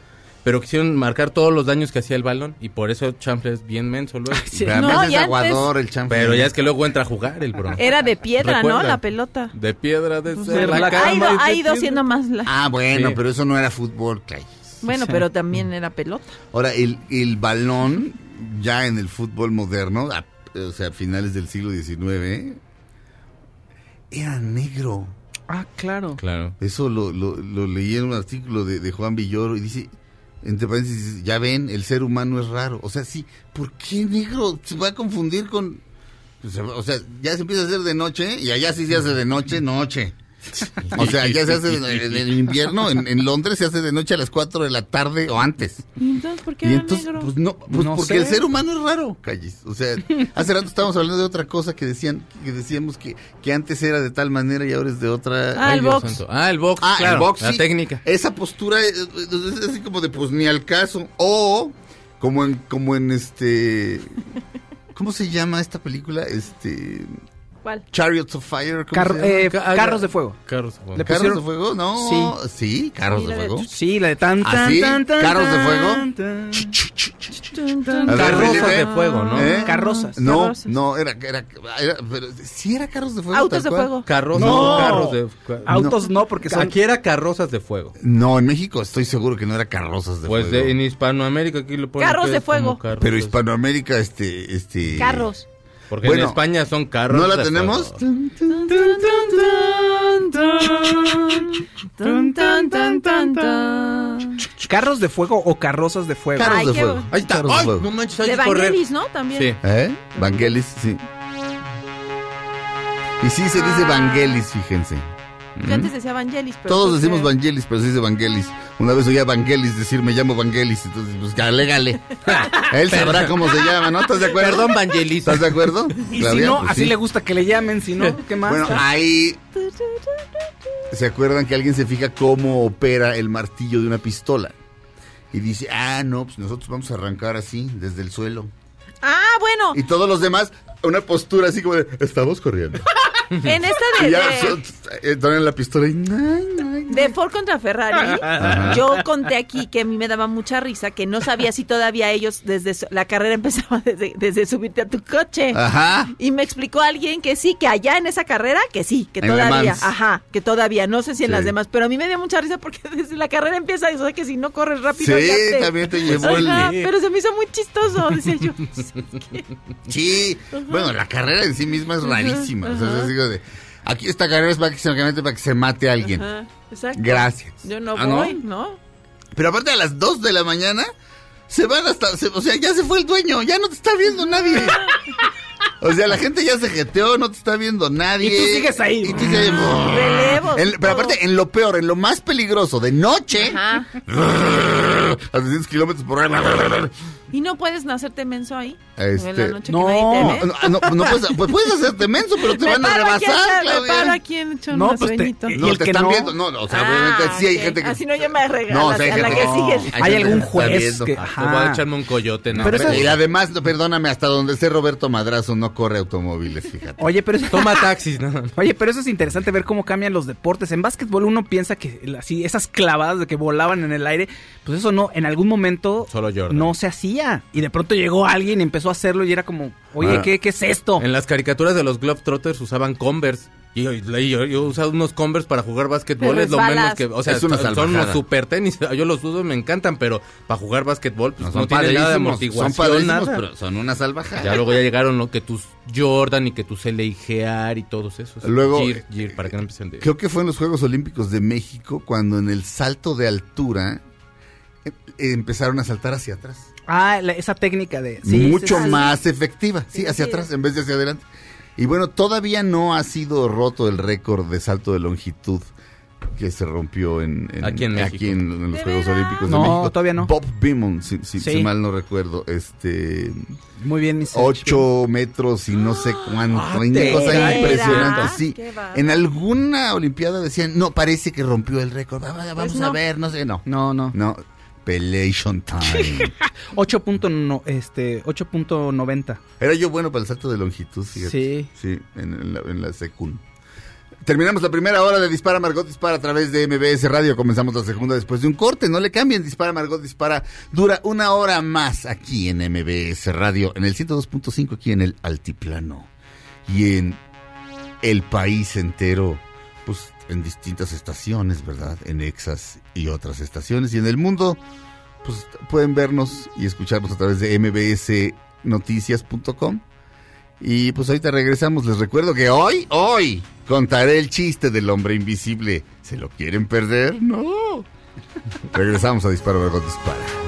pero quisieron marcar todos los daños que hacía el balón y por eso chanfle es bien menso luego. Sí. Pero No, además es antes- aguador el chanfle. Pero ya es que luego entra a jugar el bro. Era de piedra, ¿no? La pelota. De piedra, de Pues, ser la la cama ha ido, ha ido siendo más la... Ah, bueno, Sí. pero eso no era fútbol, Clay. Bueno, Sí. pero también era pelota. Ahora, el, el balón, ya en el fútbol moderno, a- o sea, a finales del siglo XIX, era negro. Ah, claro. Claro. Eso lo, lo, lo leí en un artículo de, de Juan Villoro y dice, entre paréntesis, ya ven, el ser humano es raro. O sea, sí, ¿por qué negro? Se va a confundir con... O sea, ya se empieza a hacer de noche y allá sí se hace de noche, noche. O sea, ya se hace en el invierno, en, en Londres se hace de noche a las 4 de la tarde o antes. ¿Y entonces por qué Y era entonces, negro? pues no, pues No porque sé. el ser humano es raro, calles. O sea, hace rato estábamos hablando de otra cosa que decían, que decíamos que, que antes era de tal manera y ahora es de otra. Ah, el Ay, box. santo. Ah, el box, Ah, claro, el box, la técnica. Esa postura es, es así como de pues ni al caso. O como en, como en este. ¿Cómo se llama esta película? Este. ¿Cuál? Chariots of Fire. ¿cómo Car- se llama? eh, Ca- ah, carros de fuego. Carros de fuego. Le ¿Carros pusieron- de fuego? No. Sí. Sí, carros Sí, de fuego. Sí, la de tan ¿Ah, tan sí? tan tan ¿Carros de fuego? Carrozas de fuego, ¿no? ¿Eh? Carrozas. No, Carrozas. no, era, era, era, pero sí era carros de fuego. Autos de fuego. Carrozas, No. carros de ca- Autos no, porque son... Aquí era carrozas de fuego. No, en México estoy seguro que no era carrozas de Pues fuego. de- en Hispanoamérica aquí lo ponen Carros de fuego. carros Pero Hispanoamérica, este, este. Carros. Porque Bueno, en España son carros. ¿No la tenemos? ¿Carros de fuego o carrozas de fuego? Carros Ay, de qué fuego. Ahí está. Carros de Ay, fuego. no manches, hay De que correr. Vangelis, ¿no? También. Sí. ¿Eh? Vangelis, sí. Y sí se dice Ah. Vangelis, fíjense. Yo antes decía Vangelis, pero... Todos decimos Vangelis, pero se dice Vangelis. Una vez oía Vangelis decir, me llamo Vangelis. Entonces, pues, alégale. Él sabrá cómo se llama, ¿no? ¿Estás de acuerdo? Perdón, Vangelis. ¿Estás de acuerdo? Y si no, Pues así sí. le gusta que le llamen, si no, ¿qué más? Bueno, ahí se acuerdan que alguien se fija cómo opera el martillo de una pistola. Y dice, ah, no, pues nosotros vamos a arrancar así, desde el suelo. Ah, bueno. Y todos los demás, una postura así como de, estamos corriendo. En esta de, de, so- eh, la pistola y... de Ford contra Ferrari, Ajá. yo conté aquí que a mí me daba mucha risa que no sabía si todavía ellos desde su- la carrera empezaba desde, desde subirte a tu coche. Ajá. Y me explicó alguien que sí, que allá en esa carrera, que sí, que En todavía, ajá, que todavía, no sé si en Sí. las demás, pero a mí me dio mucha risa porque desde la carrera empieza eso, que si no corres rápido Sí, te... también te llevó el- Ajá, pero se me hizo muy chistoso, decía yo. Sí, bueno, la carrera en sí misma es Ajá, rarísima. O sea, es de, aquí esta carrera es básicamente para que se mate a alguien. Ajá, exacto. Gracias. Yo no ¿Ah, no? voy, ¿no? Pero aparte a las 2 de la mañana se van hasta, se- o sea, ya se fue el dueño, ya no te está viendo nadie. O sea, la gente ya se jeteó, no te está viendo nadie. Y tú sigues ahí. Y tú sigues- Relevos. En- pero aparte, en lo peor, en lo más peligroso, de noche, Ajá. a 300 kilómetros por hora. ¿Y no puedes hacerte menso ahí? Este, en la noche no, que nadie te ve. no, no, no puedes, pues puedes hacerte menso, pero te Me van a aquí rebasar, echar- Me paro aquí en echar No, pues te- sueñitos. y No, el te que están no- viendo. No, no, o sea, Ah, obviamente sí hay gente que... Así no, yo me regalo No, a o sea, hay la gente que que- sigue. Hay algún juez viendo. que... Te voy a ajá. echarme un coyote, ¿no? Pero Y además, perdóname, hasta donde esté Roberto Madrazo no corre automóviles, fíjate. Oye, pero eso... Toma taxis, ¿no? Oye, pero eso es interesante ver cómo cambian los deportes. En básquetbol uno piensa que así esas clavadas de que volaban en el aire, pues eso no, en algún momento Solo Jordan. no se hacía. Y de pronto llegó alguien y empezó a hacerlo y era como, oye, Ah. ¿qué, qué es esto? En las caricaturas de los Globetrotters usaban Converse. Y yo, yo, yo he usado unos Converse para jugar básquetbol, es lo menos que... O sea, Es una son unos super tenis, yo los uso, me encantan, pero para jugar básquetbol pues, No, tiene nada de amortiguación, son nada. pero son una salvajada. Ya luego ya llegaron ¿no? que tus Jordan y que tus LA Gear y todos esos. Luego, Gear, Gear, para que no empiecen de... Creo que fue en los Juegos Olímpicos de México cuando en el salto de altura eh, empezaron a saltar hacia atrás. Ah, la- esa técnica de... sí, Mucho sí, sí. más efectiva, sí, hacia atrás en vez de hacia adelante. Y bueno, todavía no ha sido roto el récord de salto de longitud que se rompió en, en- Aquí en aquí en- en los ¿De Juegos? Olímpicos No, de México. todavía no. Bob Beamon, si, si- Sí. si mal no recuerdo, este Muy bien, mis 8 metros y no sé cuánto, Ah, una ¿de cosa impresionante, sí. Qué bárbaro. En alguna olimpiada decían, no, parece que rompió el récord, va- vamos Pues a no. ver, no sé, no. No, no. No, Pelation Time. 8. no, este, 8.90. Era yo bueno para el salto de longitud, fíjate. Sí. Sí, en, en la, en la secund. Terminamos la primera hora de Dispara Margot Dispara a través de MBS Radio. Comenzamos la segunda después de un corte. No le cambien. Dispara Margot Dispara dura una hora más aquí en MBS Radio, en el 102.5 aquí en el Altiplano y en el país entero, pues en distintas estaciones, ¿verdad? En Exas y otras estaciones. Y en el mundo, pues pueden vernos y escucharnos a través de mbsnoticias.com. Y pues ahorita regresamos. Les recuerdo que hoy, hoy, contaré el chiste del hombre invisible. ¿Se lo quieren perder? No. regresamos a Disparo Margot Dispara.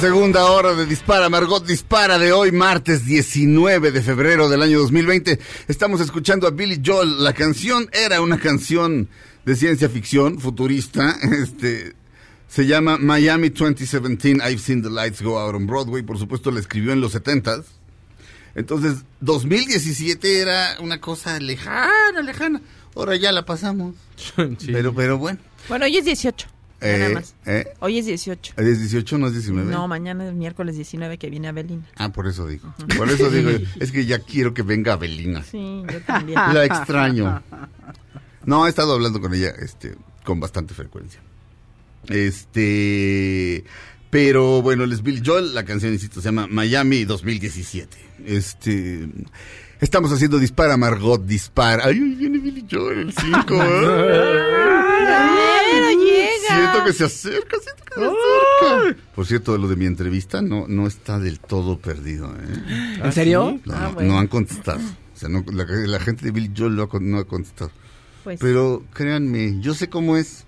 Segunda hora de Dispara, Margot Dispara de hoy, martes 19 de febrero del año 2020. Estamos escuchando a Billy Joel. La canción era una canción de ciencia ficción futurista. Este se llama Miami 2017. I've seen the lights go out on Broadway. Por supuesto, la escribió en los 70s. Entonces, 2017 era una cosa lejana, lejana. Ahora ya la pasamos. Pero, pero bueno. Bueno, hoy es 18. Ya nada Eh, más. eh, Hoy es 18. ¿Es 18 no es 19? No, mañana es miércoles 19 que viene Abelina. Ah, por eso digo. Por eso digo, es que ya quiero que venga Abelina. Sí, yo también. La extraño. No, he estado hablando con ella este, con bastante frecuencia. Este. Pero bueno, les Billy Joel, la canción, insisto, se llama Miami 2017. Este. Estamos haciendo Dispara, Margot, Dispara. Ay, viene Billy Joel, el 5. Siento que se acerca, siento que se acerca. Por cierto, lo de mi entrevista no, no está del todo perdido. ¿eh? ¿En serio? No, Ah, no, bueno. no han contestado. O sea, no- la, la gente de Billy Joel no ha, con- no ha contestado. Pues, Pero créanme, yo sé cómo es.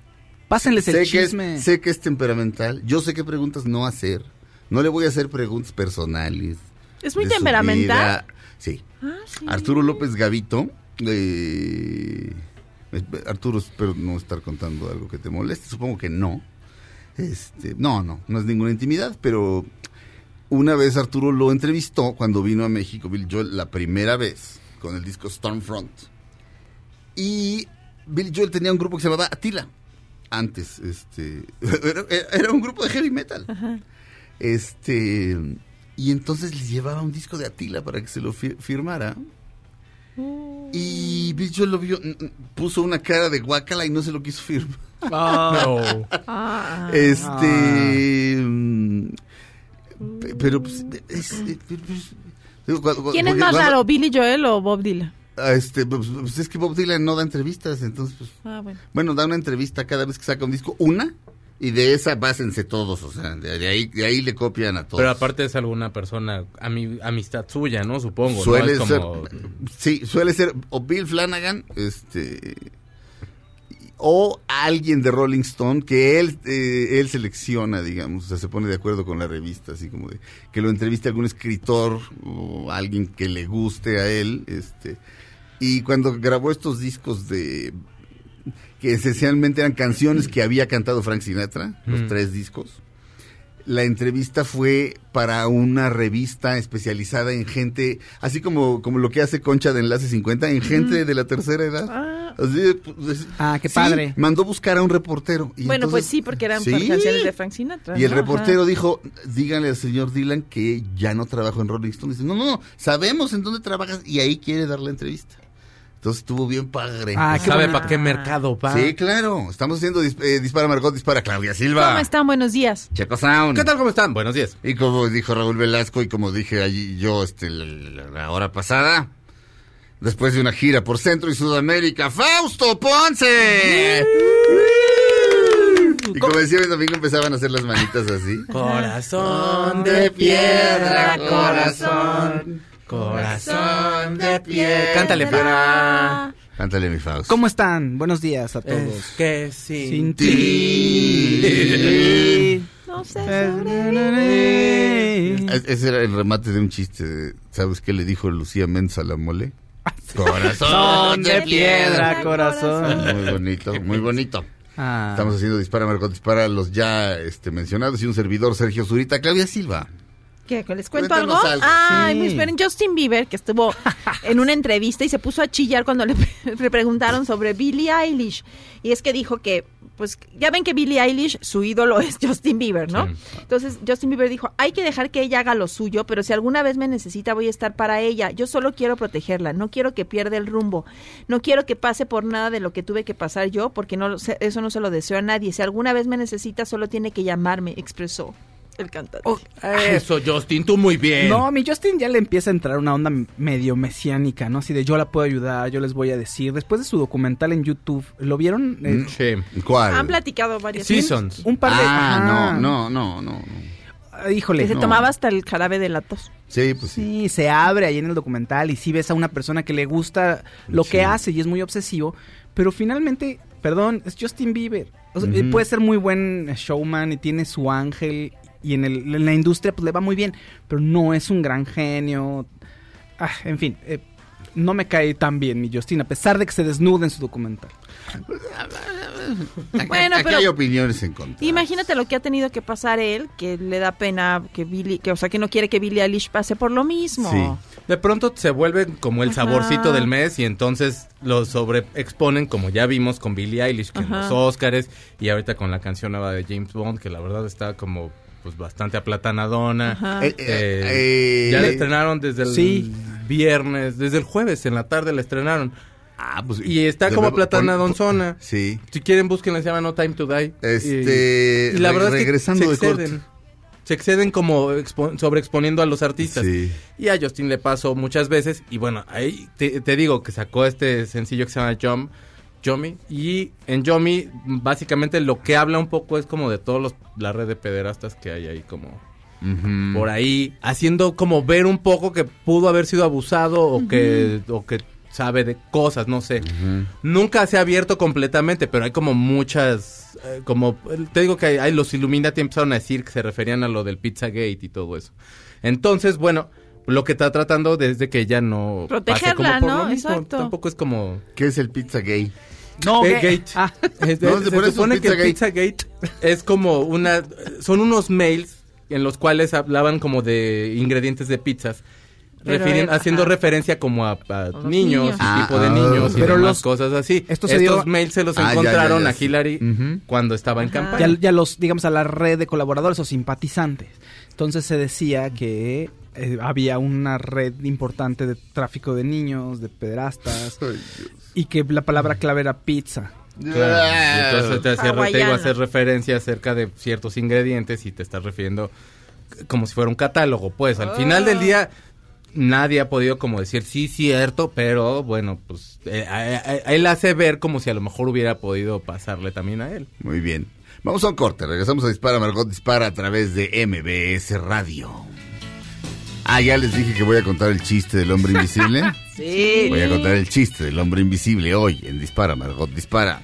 Pásenles sé el que chisme. Es, sé que es temperamental. Yo sé qué preguntas no hacer. No le voy a hacer preguntas personales. ¿Es muy temperamental? Sí. Ah, sí. Arturo López Gavito. eh, Arturo, espero no estar contando algo que te moleste. Supongo que no. Este, no, no, no es ninguna intimidad, pero una vez Arturo lo entrevistó cuando vino a México, Bill Joel, la primera vez, con el disco Stormfront. Y Bill Joel tenía un grupo que se llamaba Atila. Antes, este, era, era un grupo de heavy metal. Este, y entonces les llevaba un disco de Atila para que se lo fi- firmara. Y Bill Joel lo vio, puso una cara de guacala y no se lo quiso firmar. No. Ah. Este. mm, pe- Pero. pues, es- es- es- digo, cuando- ¿Quién es más cuando- raro, Billy Joel o Bob Dylan? ah, Este, pues, pues, es que Bob Dylan no da entrevistas, entonces, pues. Ah, bueno. Bueno, da una entrevista cada vez que saca un disco, una, y de esa básense todos, o sea, de, ahí, de ahí le copian a todos. Pero aparte es alguna persona, ami- amistad suya, ¿no? Supongo. suele ser, como- sí, suele ser o Bill Flanagan, este, o alguien de Rolling Stone que él, eh, él selecciona, digamos, o sea, se pone de acuerdo con la revista, así como de que lo entreviste algún escritor o alguien que le guste a él, este, y cuando grabó estos discos de que esencialmente eran canciones que había cantado Frank Sinatra, los Mm. tres discos. La entrevista fue para una revista especializada en gente, así como, como lo que hace Concha de Enlace 50, en gente de la tercera edad. Así, pues, Ah, qué sí, padre. Mandó buscar a un reportero. y bueno, pues sí, porque eran Sí. canciones de Frank Sinatra. Y el ¿no? reportero Ajá. dijo, díganle al señor Dylan que ya no trabajo en Rolling Stone. Dice, no, no, no, sabemos en dónde trabajas y ahí quiere dar la entrevista. Entonces estuvo bien padre. Ah, qué ¿Sabe para qué mercado va? Sí, claro. Estamos haciendo dis- eh, Dispara Margot, Dispara Claudia Silva. ¿Cómo están? Buenos días. Checo Sound. ¿Qué tal? ¿Cómo están? Buenos días. Y como dijo Raúl Velasco y como dije allí yo este, la, la- la hora pasada, después de una gira por Centro y Sudamérica, Fausto Ponce. Y como decía mi empezaban a hacer las manitas así. Corazón de piedra, corazón, corazón de piedra. Cántale, Fran. Cántale mi Fausto. ¿Cómo están? Buenos días a todos. Es que sí. Sin ti. No sé. Es- Ese era el remate de un chiste. ¿Sabes qué le dijo Lucía Mensa a la mole? Corazón de piedra, corazón. Muy bonito, muy bonito. Ah. Estamos haciendo Dispara Margot Dispara los ya este, mencionados y un servidor Sergio Zurita, Claudia Silva. ¿Qué? ¿Les cuento algo? Cuéntanos algo. Ay, Sí. esperen, Justin Bieber, que estuvo en una entrevista y se puso a chillar cuando le, le preguntaron sobre Billie Eilish. Y es que dijo que, pues, ya ven que Billie Eilish, su ídolo es Justin Bieber, ¿no? Sí. Entonces, Justin Bieber dijo, hay que dejar que ella haga lo suyo, pero si alguna vez me necesita, voy a estar para ella. Yo solo quiero protegerla, no quiero que pierda el rumbo. No quiero que pase por nada de lo que tuve que pasar yo, porque no, lo sé- eso no se lo deseo a nadie. Si alguna vez me necesita, solo tiene que llamarme, expresó el cantante. Eso, Justin, tú muy bien. No, mi Justin ya le empieza a entrar una onda medio mesiánica, ¿no? Así de yo la puedo ayudar, yo les voy a decir. Después de su documental en YouTube, ¿lo vieron? Eh, Sí. ¿Cuál? Han platicado varias Seasons. un par de... Ah, Ajá. no, no, no, no. Ah, Híjole. Que se no. tomaba hasta el jarabe de la tos. Sí, pues sí. Sí, se abre ahí en el documental y sí ves a una persona que le gusta lo Sí. que hace y es muy obsesivo, pero finalmente, perdón, es Justin Bieber. O sea, Ujú. él puede ser muy buen showman y tiene su ángel y en, el- en la industria pues le va muy bien, pero no es un gran genio. Ah, en fin, eh, no me cae tan bien mi Justin, a pesar de que se desnuda en su documental. Bueno, Aquí pero- hay opiniones en contra. Imagínate lo que ha tenido que pasar él, que le da pena que Billy, que o sea, que no quiere que Billie Eilish pase por lo mismo. De pronto se vuelven como el Ajá. saborcito del mes y entonces lo sobreexponen como ya vimos con Billie Eilish que en los Oscars y ahorita con la canción nueva de James Bond que la verdad está como pues bastante aplatanadona. Ajá. Eh, Eh, eh, ya la eh, estrenaron desde el sí. viernes, desde el jueves en la tarde la estrenaron. Ah, pues, y está de- como por- aplatanadonzona. Sí. Si quieren búsquenla, se llama No Time to Die. Este, y, y la verdad es que regresando se de exceden. Se exceden como expo- sobreexponiendo a los artistas. Sí. Y a Justin le pasó muchas veces. Y bueno, ahí te, te digo que sacó este sencillo que se llama Jump. Yomi y en Yomi básicamente lo que habla un poco es como de todos los la red de pederastas que hay ahí como por ahí haciendo como ver un poco que pudo haber sido abusado o que o que sabe de cosas, no sé. Nunca se ha abierto completamente, pero hay como muchas eh, como te digo que hay, hay los Illuminati empezaron a decir que se referían a lo del Pizzagate y todo eso. Entonces, bueno, lo que está tratando desde que ya no pase como Protegerla, por ¿no? lo mismo. Exacto. Tampoco es como ¿Qué es el pizza gay? No, Gay ¿qué? Gate. Ah. Es- No, se se pone su supone que el Pizzagate. Pizzagate es como una... Son unos mails en los cuales hablaban como de ingredientes de pizzas. Haciendo ajá. referencia como a, niños, Ah, tipo de ah, niños y pero demás los- cosas así. esto se Estos dio- mails se los Ah, ya, ya, encontraron ya, a. Hillary cuando estaba en Ajá. campaña. ya, ya los, digamos, a la red de colaboradores o simpatizantes. Entonces se decía que eh, había una red importante de tráfico de niños, de pederastas, y que la palabra clave era pizza. Claro, y entonces te, hacía- te iba a hacer referencia acerca de ciertos ingredientes y te estás refiriendo como si fuera un catálogo. Pues al final del día nadie ha podido como decir sí, cierto, pero bueno, pues eh, a- a- a- él hace ver como si a lo mejor hubiera podido pasarle también a él. Muy bien. Vamos a un corte. Regresamos a Dispara Margot Dispara a través de MBS Radio. Ah, ya les dije que voy a contar el chiste del hombre invisible. Sí. Voy a contar el chiste del hombre invisible hoy en Dispara Margot Dispara.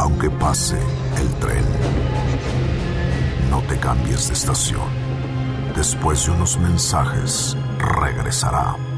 Aunque pase el tren, no te cambies de estación. Después de unos mensajes, regresará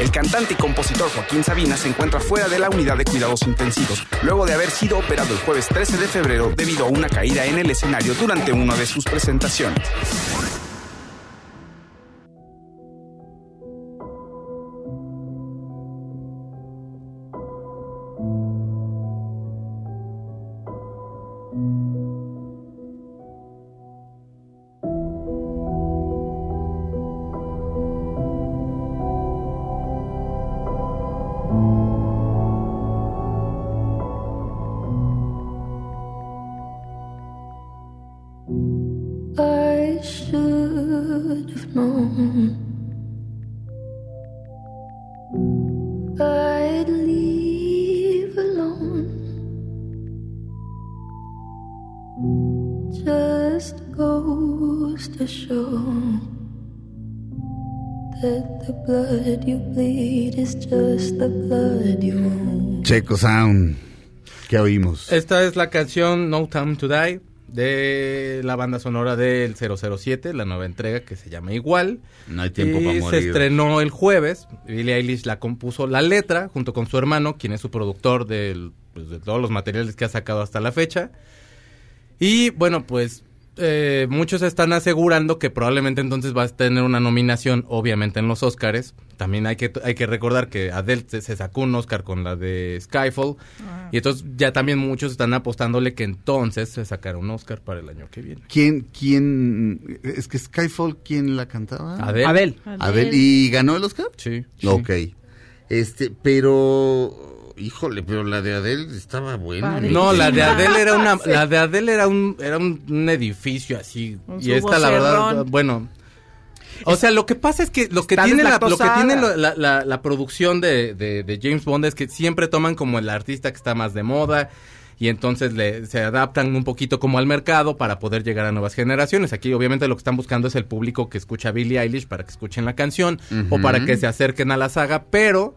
El cantante y compositor Joaquín Sabina se encuentra fuera de la unidad de cuidados intensivos, luego de haber sido operado el jueves 13 de febrero debido a una caída en el escenario durante una de sus presentaciones. Checo Sound. ¿Qué oímos? Esta es la canción No Time to Die de la banda sonora del 007, la nueva entrega que se llama igual. No hay tiempo y para se morir. estrenó el jueves. Billie Eilish la compuso la letra junto con su hermano, quien es su productor del, pues, de todos los materiales que ha sacado hasta la fecha. Y bueno, pues eh, muchos están asegurando que probablemente entonces va a tener una nominación, obviamente en los Oscars. También hay que hay que recordar que Adele se, sacó un Oscar con la de Skyfall. Y entonces ya también muchos están apostándole que entonces se sacará un Oscar para el año que viene. ¿Quién, quién, es que Skyfall, quién la cantaba? Adele. Adele. Adele. ¿Y ganó el Oscar? Sí. Ok. Este, pero, híjole, pero la de Adele estaba buena. Padre. No, la de Adele era una, Sí. la de Adele era un, era un, un edificio así. Y esta, la verdad, bueno, O sea, lo que pasa es que lo que Está tiene, la, lo que tiene lo- la, la- la producción de, de- de James Bond es que siempre toman como el artista que está más de moda y entonces le, se adaptan un poquito como al mercado para poder llegar a nuevas generaciones. Aquí obviamente lo que están buscando es el público que escucha a Billie Eilish para que escuchen la canción o para que se acerquen a la saga, pero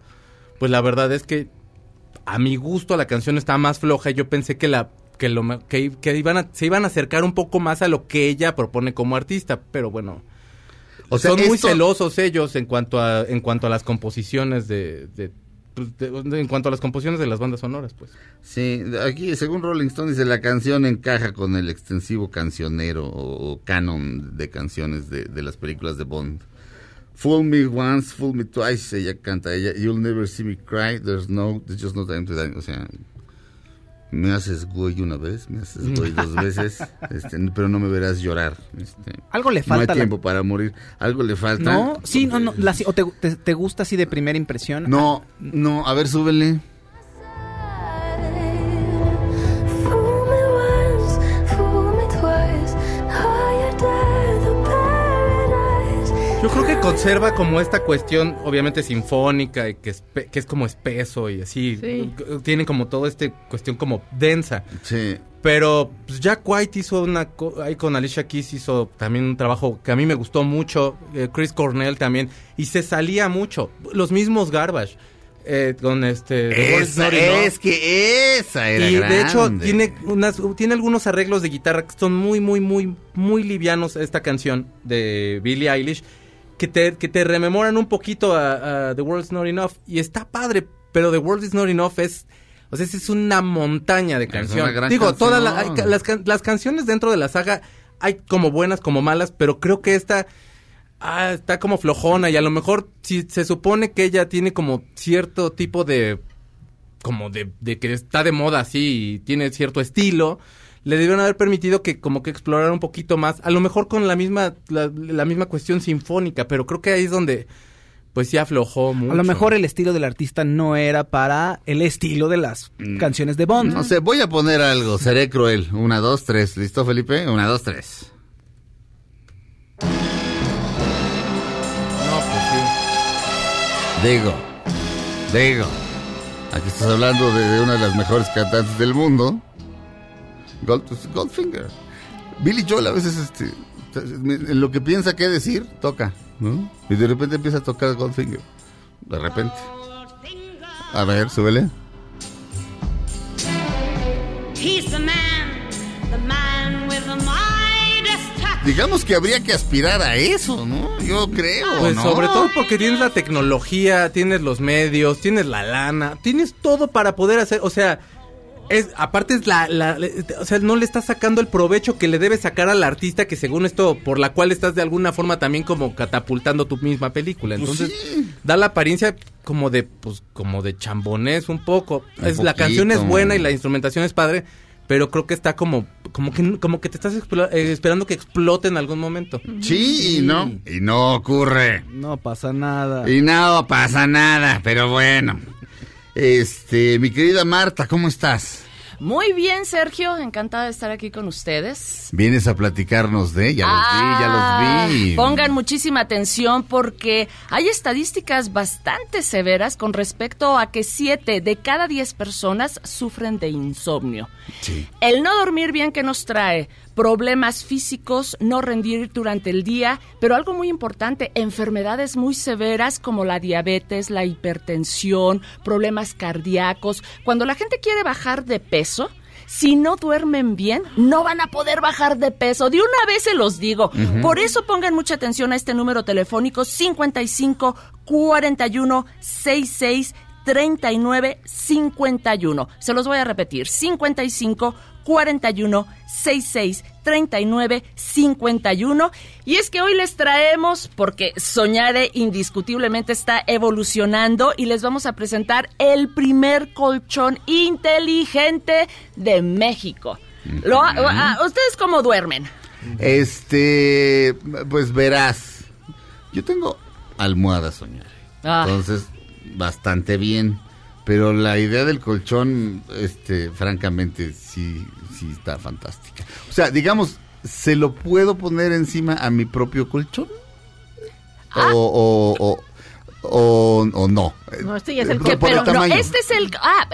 pues la verdad es que a mi gusto la canción está más floja y yo pensé que la que lo que, que iban a, se iban a acercar un poco más a lo que ella propone como artista, pero bueno. O sea, son muy celosos ellos en cuanto a en cuanto a las composiciones de, de- pues, de- de- en cuanto a las composiciones de las bandas sonoras, pues. Sí, aquí según Rolling Stone dice la canción encaja con el extensivo cancionero o, o canon de canciones de, de las películas de Bond. Fool me once, fool me twice, ella canta, ella, you'll never see me cry, there's no, there's just no time to die. O sea, me haces güey una vez, me haces güey dos veces, este, pero no me verás llorar. este. Algo le No falta hay a la- tiempo para morir, algo le falta. No, sí, no, no. la- o te, te- te gusta así de primera impresión? No, no, a ver, súbele. Yo creo que conserva como esta cuestión, obviamente sinfónica, y que es, pe- que es como espeso y así. Sí. Tiene como toda esta cuestión como densa. Sí. Pero pues, Jack White hizo una. co- Ahí con Alicia Keys hizo también un trabajo que a mí me gustó mucho. eh, Chris Cornell también. Y se salía mucho. Los mismos Garbage. eh, con este. Esa, es que esa era Y de hecho tiene unas tiene algunos arreglos de guitarra que son muy muy muy muy livianos esta canción de Billie Eilish que te que te rememoran un poquito a, a The World's Not Enough y está padre, pero The World Is Not Enough es o sea, es una montaña de gran Digo, canción. todas la- las, las canciones dentro de la saga hay como buenas como malas, pero creo que esta ah, está como flojona y a lo mejor si se supone que ella tiene como cierto tipo de como de, de que está de moda así y tiene cierto estilo, le debieron haber permitido que como que explorara un poquito más, a lo mejor con la misma la, la misma cuestión sinfónica, pero creo que ahí es donde pues sí aflojó mucho. A lo mejor el estilo del artista no era para el estilo de las canciones de Bond. No sé, voy a poner algo, seré cruel. Una, dos, tres. ¿Listo, Felipe? Una, dos, tres. No, pues sí. Digo, digo. Aquí estás hablando de, de una de las mejores cantantes del mundo. Gold, Goldfinger. Billy Joel a veces, este, en lo que piensa qué decir, toca, ¿no? Y de repente empieza a tocar Goldfinger. De repente. A ver, súbele. Digamos que habría que aspirar a eso, ¿no? Yo creo, Pues ¿no? sobre todo porque tienes la tecnología, tienes los medios, tienes la lana, tienes todo para poder hacer, o sea, es aparte es la, la- la- o sea, no le estás sacando el provecho que le debes sacar al artista que según esto por la cual estás de alguna forma también como catapultando tu misma película. Pues Entonces, sí. da la apariencia como de pues como de chambonés un poco. Un es la canción es buena y la instrumentación es padre, pero creo que está como como que como que te estás eh, esperando que explote en algún momento. Sí y no. Y no ocurre. No pasa nada. Y no pasa nada, pero bueno. Este, mi querida Marta, ¿cómo estás? Muy bien, Sergio, encantada de estar aquí con ustedes. Vienes a platicarnos de, ya los vi, ya los vi. Ah, Pongan muchísima atención porque hay estadísticas bastante severas con respecto a que 7 de cada 10 personas sufren de insomnio. Sí. El no dormir bien que nos trae problemas físicos, no rendir durante el día, pero algo muy importante, enfermedades muy severas como la diabetes, la hipertensión, problemas cardíacos. Cuando la gente quiere bajar de peso, si no duermen bien, no van a poder bajar de peso. De una vez se los digo. Ujú. Por eso pongan mucha atención a este número telefónico 55 41 66 39 51. Se los voy a repetir. 55 41 66 39 51. Y es que hoy les traemos, porque Soñare indiscutiblemente está evolucionando, y les vamos a presentar el primer colchón inteligente de México. Lo- a- a- ¿Ustedes cómo duermen? Este, pues verás. Yo tengo almohada soñar. Ah. Entonces, bastante bien. Pero la idea del colchón, este, francamente, sí, sí está fantástica. O sea, digamos, ¿se lo puedo poner encima a mi propio colchón? Ah. o, o, o, o- o no. No, este ya es el Que- pero no, este es el... Ah,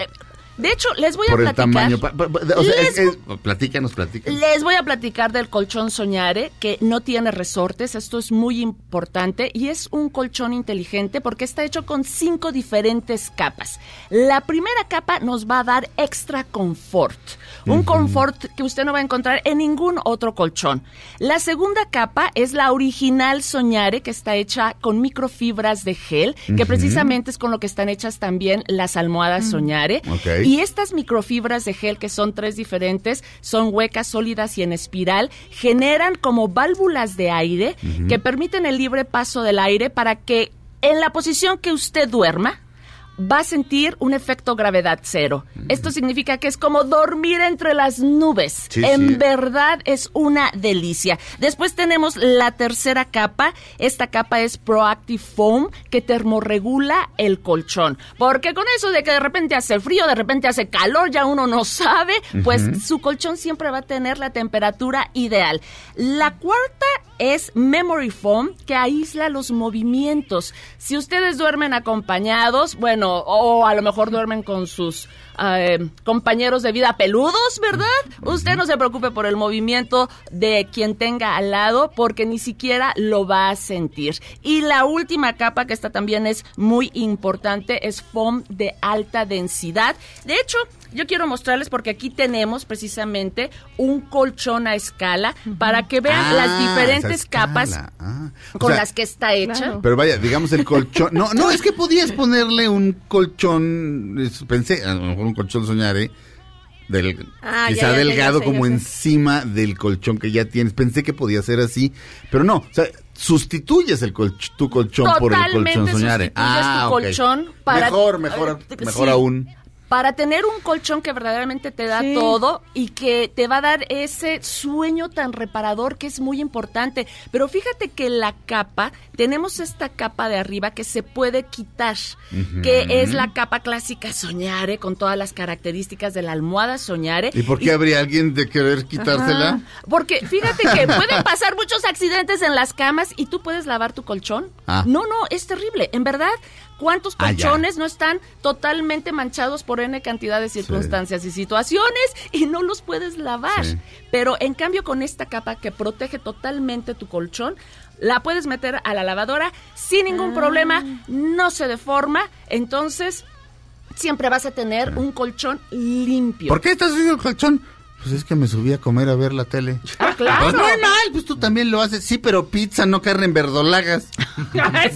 de hecho, les voy a por el platicar... tamaño. Pa- pa- pa- o sea, Les- es- es- platícanos, platícanos. Les voy a platicar del colchón Soñare, que no tiene resortes, esto es muy importante, y es un colchón inteligente porque está hecho con cinco diferentes capas. La primera capa nos va a dar extra confort, un confort que usted no va a encontrar en ningún otro colchón. La segunda capa es la original Soñare, que está hecha con microfibras de gel, que precisamente es con lo que están hechas también las almohadas Mm. Soñare. Ok. Y estas microfibras de gel, que son tres diferentes, son huecas, sólidas y en espiral, generan como válvulas de aire que permiten el libre paso del aire para que en la posición que usted duerma, va a sentir un efecto gravedad cero. Esto significa que es como dormir entre las nubes. Sí, en sí. verdad es una delicia. Después tenemos la tercera capa. Esta capa es Proactive Foam que termorregula el colchón. Porque con eso de que de repente hace frío, de repente hace calor, ya uno no sabe, pues su colchón siempre va a tener la temperatura ideal. La cuarta es Memory Foam que aísla los movimientos. Si ustedes duermen acompañados, bueno, o a lo mejor duermen con sus eh, compañeros de vida peludos, ¿verdad? Usted no se preocupe por el movimiento de quien tenga al lado porque ni siquiera lo va a sentir. Y la última capa que esta también es muy importante es foam de alta densidad. De hecho, yo quiero mostrarles porque aquí tenemos precisamente un colchón a escala para que vean Ah, las diferentes capas Ah, con sea, las que está hecha. Pero vaya, digamos el colchón. No, no, es que podías ponerle un colchón. Pensé, un colchón soñaré. Del, Ah, quizá ya, ya, delgado ya sé, como sé. encima del colchón que ya tienes. Pensé que podía ser así, pero no. O sea, sustituyes el colch- tu colchón por el colchón soñare. sustituyes tu colchón para- Mejor, mejor, mejor sí. aún. Para tener un colchón que verdaderamente te da todo y que te va a dar ese sueño tan reparador que es muy importante. Pero fíjate que la capa, tenemos esta capa de arriba que se puede quitar, que es la capa clásica Soñare, con todas las características de la almohada Soñare. ¿Y por qué habría alguien de querer quitársela? Ajá. Porque fíjate que pueden pasar muchos accidentes en las camas y tú puedes lavar tu colchón. Ah. No, no, es terrible. En verdad, ¿cuántos Ah, colchones no están totalmente manchados por N cantidad de circunstancias y situaciones y no los puedes lavar? Sí. Pero en cambio con esta capa que protege totalmente tu colchón, la puedes meter a la lavadora sin ningún problema, no se deforma, entonces siempre vas a tener un colchón limpio. ¿Por qué estás haciendo el colchón? Pues es que me subí a comer a ver la tele. Ah, claro. Pues normal, pues tú también lo haces. Sí, pero pizza, no carne en verdolagas.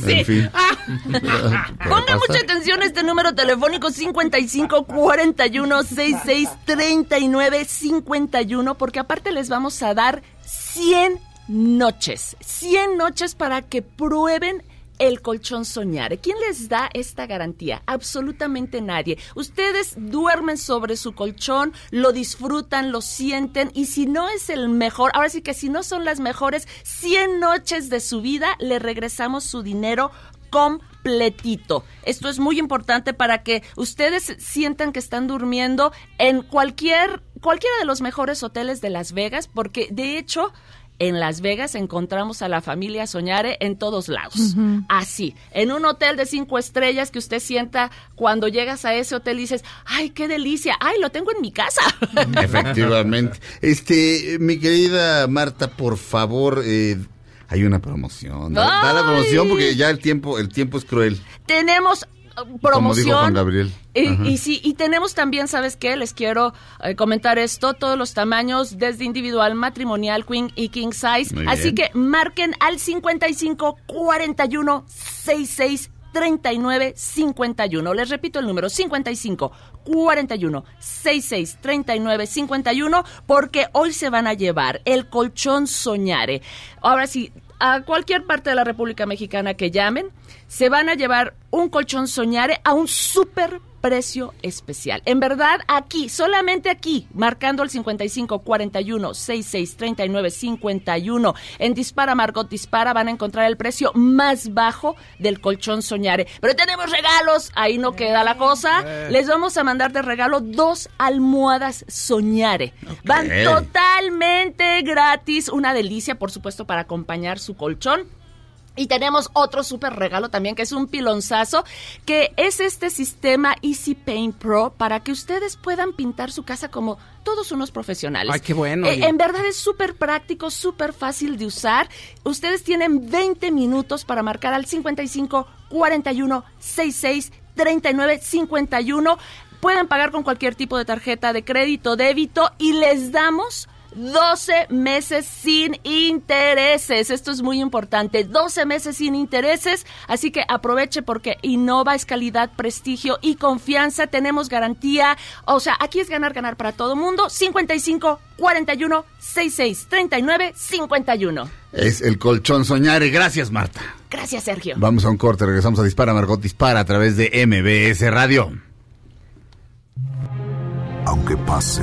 Sí. En fin. Ponga mucha atención a este número telefónico 55 41 66 39 51 porque aparte les vamos a dar 100 noches, 100 noches para que prueben el colchón soñar. ¿Quién les da esta garantía? Absolutamente nadie. Ustedes duermen sobre su colchón, lo disfrutan, lo sienten y si no es el mejor, ahora sí que si no son las mejores 100 noches de su vida, le regresamos su dinero completito. Esto es muy importante para que ustedes sientan que están durmiendo en cualquier cualquiera de los mejores hoteles de Las Vegas porque de hecho en Las Vegas encontramos a la familia Soñare en todos lados. Así, en un hotel de cinco estrellas que usted sienta cuando llegas a ese hotel y dices, ay, qué delicia, ay, lo tengo en mi casa. Efectivamente. Este, mi querida Marta, por favor, eh, hay una promoción. Da, da la promoción porque ya el tiempo, el tiempo es cruel. Tenemos Como dijo promoción. Juan Gabriel. Y, y sí, y tenemos también, ¿sabes qué? Les quiero eh, comentar esto, todos los tamaños, desde individual, matrimonial, queen y king size. Muy Así bien. que marquen al 55 41 66 39 51. Les repito el número 55 41 66 39 51 porque hoy se van a llevar el colchón Soñare. Ahora sí, a cualquier parte de la República Mexicana que llamen, se van a llevar un colchón Soñare a un super precio especial. En verdad, aquí, solamente aquí, marcando el 55 41 66 39 51 en Dispara Margot Dispara van a encontrar el precio más bajo del colchón Soñare. Pero tenemos regalos, ahí no queda la cosa. Les vamos a mandar de regalo dos almohadas Soñare. Van totalmente gratis, una delicia, por supuesto, para acompañar su colchón. Y tenemos otro súper regalo también, que es un pilonzazo, que es este sistema Easy Paint Pro para que ustedes puedan pintar su casa como todos unos profesionales. Ay, qué bueno, Eh, en verdad es súper práctico, súper fácil de usar. Ustedes tienen 20 minutos para marcar al 55 41 66 39 51. Pueden pagar con cualquier tipo de tarjeta de crédito, débito y les damos 12 meses sin intereses. Esto es muy importante. 12 meses sin intereses. Así que aproveche porque Innova es calidad, prestigio y confianza. Tenemos garantía. O sea, aquí es ganar, ganar para todo mundo. 55 41 66 39 51. Es el colchón soñare. Gracias, Marta. Gracias, Sergio. Vamos a un corte, regresamos a Dispara, Margot Dispara a través de MBS Radio. Aunque pase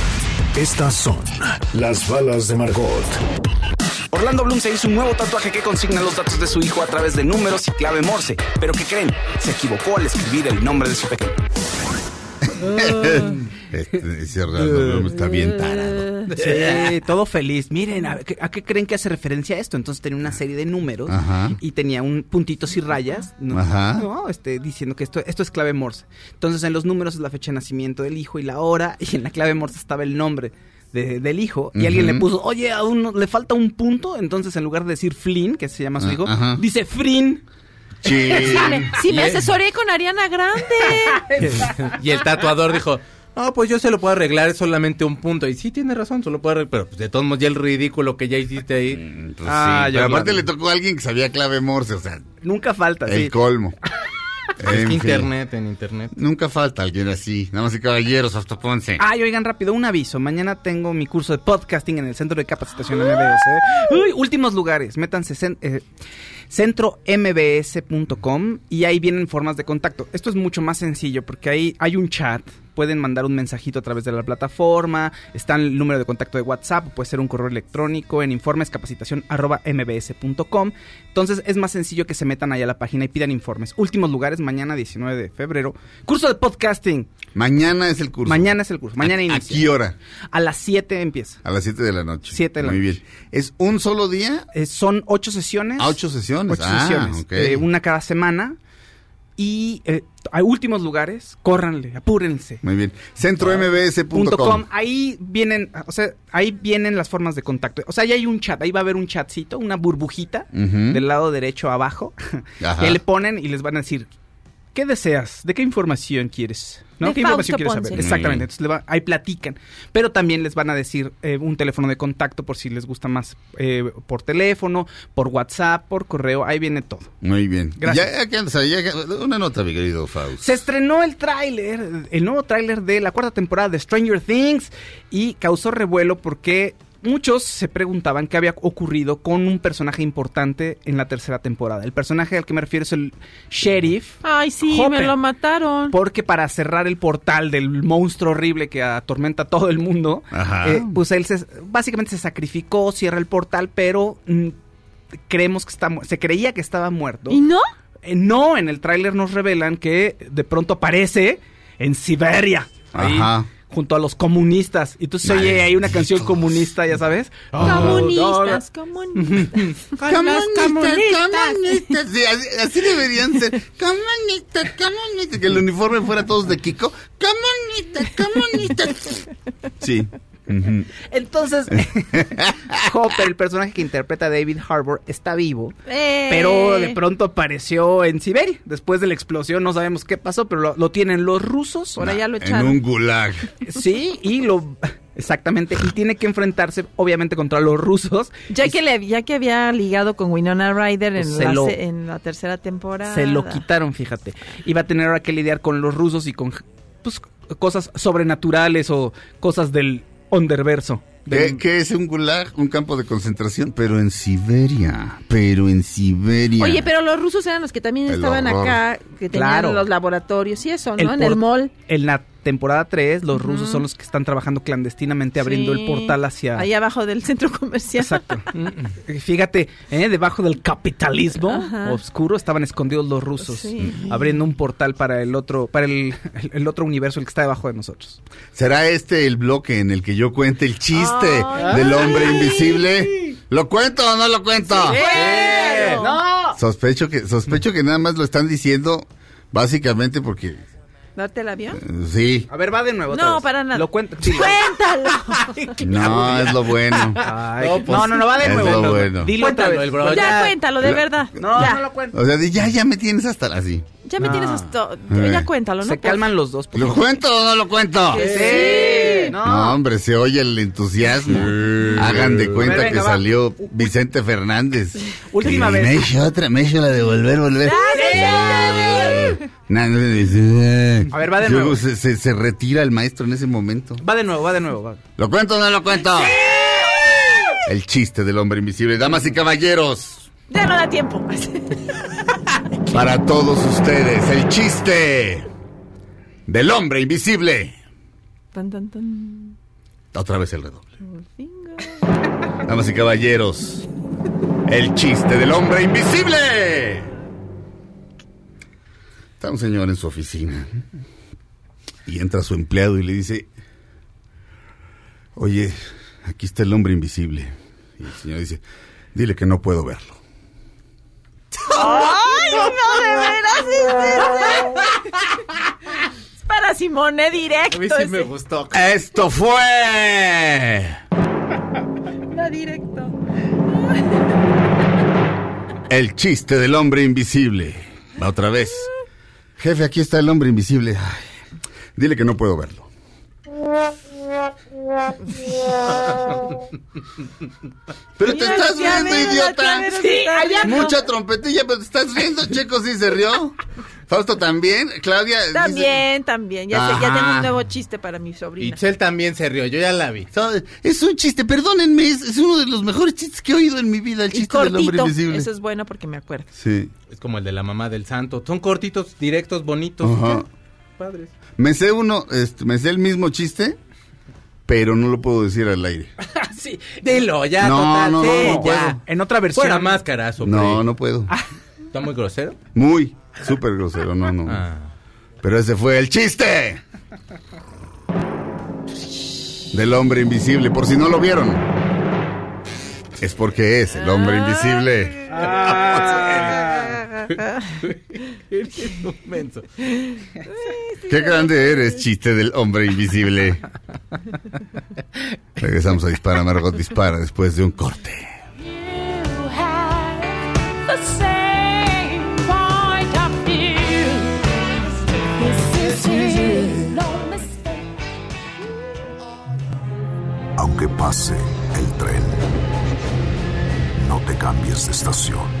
Estas son las balas de Margot. Orlando Bloom se hizo un nuevo tatuaje que consigna los datos de su hijo a través de números y clave Morse. Pero ¿qué creen? Se equivocó al escribir el nombre de su pequeño. Este, ese Orlando Bloom está bien tarado. Sí, todo feliz. Miren, ¿a qué, a qué creen que hace referencia a esto? Entonces tenía una serie de números Ajá. y tenía un puntitos y rayas, ¿no? Ajá. No, este, diciendo que esto, esto es clave Morse. Entonces en los números es la fecha de nacimiento del hijo y la hora, y en la clave Morse estaba el nombre de- del hijo. Y alguien le puso, oye, aún le falta un punto. Entonces en lugar de decir Flynn, que se llama su Ah, hijo, dice Frin. Sí. Sí, me, asesoré con Ariana Grande. y el tatuador dijo, no, pues yo se lo puedo arreglar, es solamente un punto. Y sí, tiene razón, solo puedo arreglar, pero pues, de todos modos ya el ridículo que ya hiciste ahí. Pues Ah, sí, pero aparte claro. le tocó a alguien que sabía clave Morse, o sea, Nunca falta, el sí. colmo. Es En que fin. internet, en internet. Nunca falta alguien así. Damas y caballeros, hasta Ponce. Ay, oigan, rápido, un aviso. Mañana tengo mi curso de podcasting en el Centro de Capacitación MBS. Uy, últimos lugares. Métanse eh, centrombs.com y ahí vienen formas de contacto. Esto es mucho más sencillo porque ahí hay un chat. Pueden mandar un mensajito a través de la plataforma. Está el número de contacto de WhatsApp. Puede ser un correo electrónico en informescapacitación.mbs.com. Entonces es más sencillo que se metan ahí a la página y pidan informes. Últimos lugares, mañana 19 de febrero. Curso de podcasting. Mañana es el curso. Mañana es el curso. Mañana ¿A, inicia. ¿A qué hora? A las 7 empieza. A las 7 de la noche. 7 de la Muy noche. bien. ¿Es un solo día? Eh, son ocho sesiones. Ah, ocho sesiones. Ocho Ah, sesiones. eh, una cada semana. Y eh, hay últimos lugares. Córranle, apúrense. Muy bien. CentroMBS.com. Ahí vienen, o sea, ahí vienen las formas de contacto. O sea, ahí hay un chat, ahí va a haber un chatcito, una burbujita del lado derecho abajo. Ajá. Y ahí le ponen y les van a decir, ¿qué deseas? ¿De qué información quieres? ¿No? De ¿Qué información Fausto quieres Ponce. saber? Exactamente. Entonces le va- ahí platican. Pero también les van a decir eh, un teléfono de contacto por si les gusta más eh, por teléfono, por WhatsApp, por correo. Ahí viene todo. Muy bien. Gracias. Ya, ya una nota, mi querido Faust. Se estrenó el tráiler, el nuevo tráiler de la cuarta temporada de Stranger Things y causó revuelo porque muchos se preguntaban qué había ocurrido con un personaje importante en la tercera temporada. El personaje al que me refiero es el sheriff. Ay, sí, Hopper. me lo mataron. Porque para cerrar el portal del monstruo horrible que atormenta a todo el mundo, Ajá. eh, pues él se- básicamente se sacrificó, cierra el portal, pero mm, creemos que está se creía que estaba muerto. ¿Y no? Eh, no, en el tráiler nos revelan que de pronto aparece en Siberia. Ahí, Ajá. Junto a los comunistas. Y entonces oye, hay una canción comunista, ya sabes. Comunistas, comunistas. Comunistas. Sí, así, así deberían ser. Comunistas, comunistas. Que el uniforme fuera todos de Kiko. Comunistas, comunistas. Sí. Entonces, Hopper, el personaje que interpreta a David Harbour, está vivo. Eh. Pero de pronto apareció en Siberia. Después de la explosión, no sabemos qué pasó, pero lo, lo tienen los rusos. Por allá lo En echaron. un gulag. Sí, y lo... Exactamente, y tiene que enfrentarse obviamente contra los rusos. Ya que, le, ya que había ligado con Winona Ryder en, Pues la, lo- se- en la tercera temporada. Se lo quitaron, fíjate. Va a tener ahora que lidiar con los rusos y con pues, cosas sobrenaturales o cosas del underverso. ¿Qué, qué es un gulag? Un campo de concentración, pero en Siberia. Pero en Siberia. Oye, pero los rusos eran los que también El estaban horror. acá, que tenían Claro. los laboratorios y eso, ¿no? El en por- el mall. En la temporada 3, los rusos son los que están trabajando clandestinamente abriendo Sí. el portal hacia... Ahí abajo del centro comercial. Exacto. Fíjate, ¿eh? debajo del capitalismo Ajá. oscuro estaban escondidos los rusos, Sí. abriendo un portal para el otro, para el, el- el otro universo, el que está debajo de nosotros. ¿Será este el bloque en el que yo cuente el chiste Ay. del hombre invisible? ¿Lo cuento o no lo cuento? ¡No! Sospecho que, sospecho que nada más lo están diciendo básicamente porque ¿Darte el avión? eh, sí. A ver, va de nuevo. No, para nada. Lo cuento. Cuéntalo. No, es lo bueno. Ay, No, pues, no, no, no, va de es nuevo. lo bueno. Dilo otra Cuéntalo, vez. el bro. ya, ya. cuéntalo, de verdad. No, ya. no lo cuento. O sea, ya, ya me tienes hasta así. Ya me No. tienes esto. Eh. Ya cuéntalo, ¿no? Se calman los dos. ¿Lo cuento o no lo cuento? Sí. No. No, hombre, se oye el entusiasmo. Hagan de cuenta A ver, venga, que va. salió Vicente Fernández. Última Y vez. Me echo otra, me echo la de volver, volver. No, no, A ver, va de Luego nuevo. Se, se- se retira el maestro en ese momento. Va de nuevo, va de nuevo. va. ¿Lo cuento o no lo cuento? El chiste del hombre invisible. Damas y caballeros, Ya no da tiempo. para todos ustedes, el chiste del hombre invisible. Tan, tan, tan. Otra vez el redoble. Damas y caballeros, el chiste del hombre invisible. Está un señor en su oficina y entra su empleado y le dice, oye, aquí está el hombre invisible. Y el señor dice, dile que no puedo verlo. ¡Ay, no, de veras! Es para Simone directo. A mí sí me gustó. Esto fue Va directo. el chiste del hombre invisible. Va otra vez. Jefe, aquí está el hombre invisible. Dile que no puedo verlo. Pero te estás riendo, idiota. Mucha trompetilla, pero te estás riendo. Checo sí se rió. Fausto también. Claudia. dice- También, también. Ya, sé, ya Ajá. tengo un nuevo chiste para mi Y sobrina. Chel también se rió, yo ya la vi. Es un chiste, perdónenme, es, es uno de los mejores chistes que he oído en mi vida, el Y chiste del hombre invisible. Eso es bueno porque me acuerdo. Sí. Es como el de la mamá del santo. Son cortitos, directos, bonitos. Ajá. Padres. Me sé uno, este, me sé el mismo chiste, pero no lo puedo decir al aire. sí, dilo, ya, No, total. no, sí, no, no ya. puedo. En otra versión. Fuera máscarazo. No, no puedo. ¿Está muy grosero? Muy, súper grosero, no, no. Ah. Pero ese fue el chiste del hombre invisible, por si no lo vieron. Es porque es el hombre invisible. Eres un menso. Qué grande eres, chiste del hombre invisible. Regresamos a Dispara, Margot Dispara, después de un corte. Aunque pase el tren, no te cambies de estación.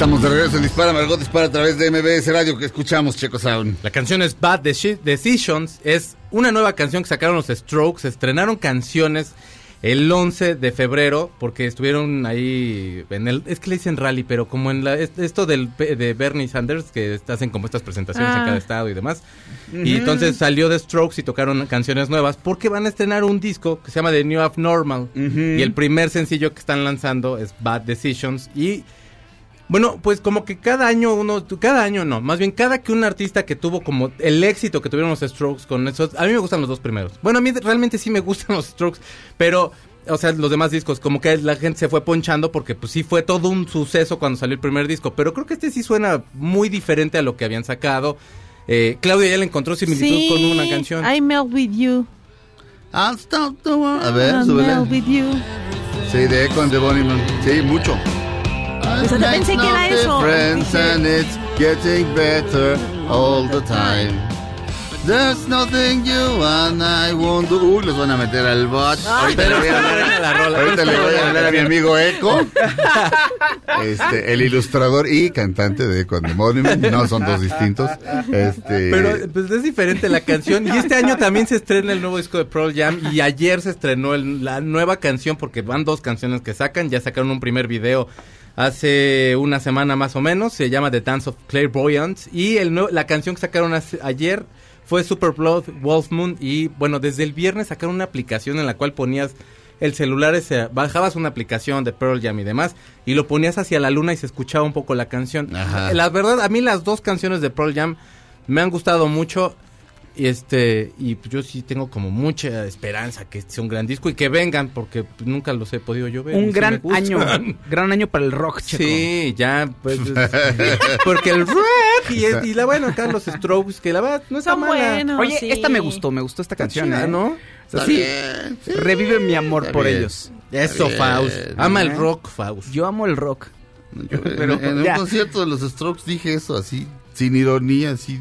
Estamos de regreso en Dispara, Margot Dispara a través de MBS Radio que escuchamos, Checo Sound. La canción es Bad Deci- Decisions. Es una nueva canción que sacaron los Strokes. Estrenaron canciones el 11 de febrero, porque estuvieron ahí en el, es que le dicen rally, pero como en la, es- esto del, de Bernie Sanders, que hacen como estas presentaciones en Ah. cada estado y demás. Y entonces salió The Strokes y tocaron canciones nuevas, porque van a estrenar un disco que se llama The New Abnormal. Y el primer sencillo que están lanzando es Bad Decisions. Y bueno, pues como que cada año uno, cada año no, más bien cada que un artista que tuvo como el éxito que tuvieron los Strokes con esos, a mí me gustan los dos primeros. Bueno, a mí realmente sí me gustan los Strokes, pero, o sea, los demás discos, como que la gente se fue ponchando porque pues sí fue todo un suceso cuando salió el primer disco, pero creo que este sí suena muy diferente a lo que habían sacado. Eh, Claudia ya le encontró similitud Sí, con una canción. I melt with you. I'll stop the world. A ver, I súbele. melt with you. Sí, de Echo and the Bunnymen. Sí, mucho. Pensé que era eso. And it's getting better all the time. There's nothing you and I won't do. Uy, los van a meter al bot. Ahorita le voy a hablar, ahorita le voy a hablar a mi amigo Echo. Este, el ilustrador y cantante de Echo and the Bunnymen. No son dos distintos. Este, Pero pues es diferente la canción. Y este año también se estrena el nuevo disco de Pearl Jam. Y ayer se estrenó el- la nueva canción, porque van dos canciones que sacan. Ya sacaron un primer video hace una semana más o menos. Se llama The Dance of Clairvoyance. Y el la canción que sacaron hace- ayer fue Super Blood Wolf Moon. Y bueno, desde el viernes sacaron una aplicación en la cual ponías el celular, ese, bajabas una aplicación de Pearl Jam y demás, y lo ponías hacia la luna y se escuchaba un poco la canción. La verdad, a mí las dos canciones de Pearl Jam me han gustado mucho. Y este, y pues yo sí tengo como mucha esperanza que este sea un gran disco y que vengan, porque nunca los he podido yo ver. Un gran año, gran año para el rock, Checo. Sí, ya, pues, porque el rock y, es- y la bueno, acá los Strokes, que la verdad no está Son mala. buenos, Oye, sí. esta me gustó, me gustó esta canción, chida, ¿eh? ¿no? O sea, Está sí, bien, sí, revive mi amor está por bien. ellos. Eso, Faust. bien. Ama el ¿Eh? rock, Faust. Yo amo el rock. Yo, Pero, en, en un ya. concierto de los Strokes dije eso así, sin ironía, así.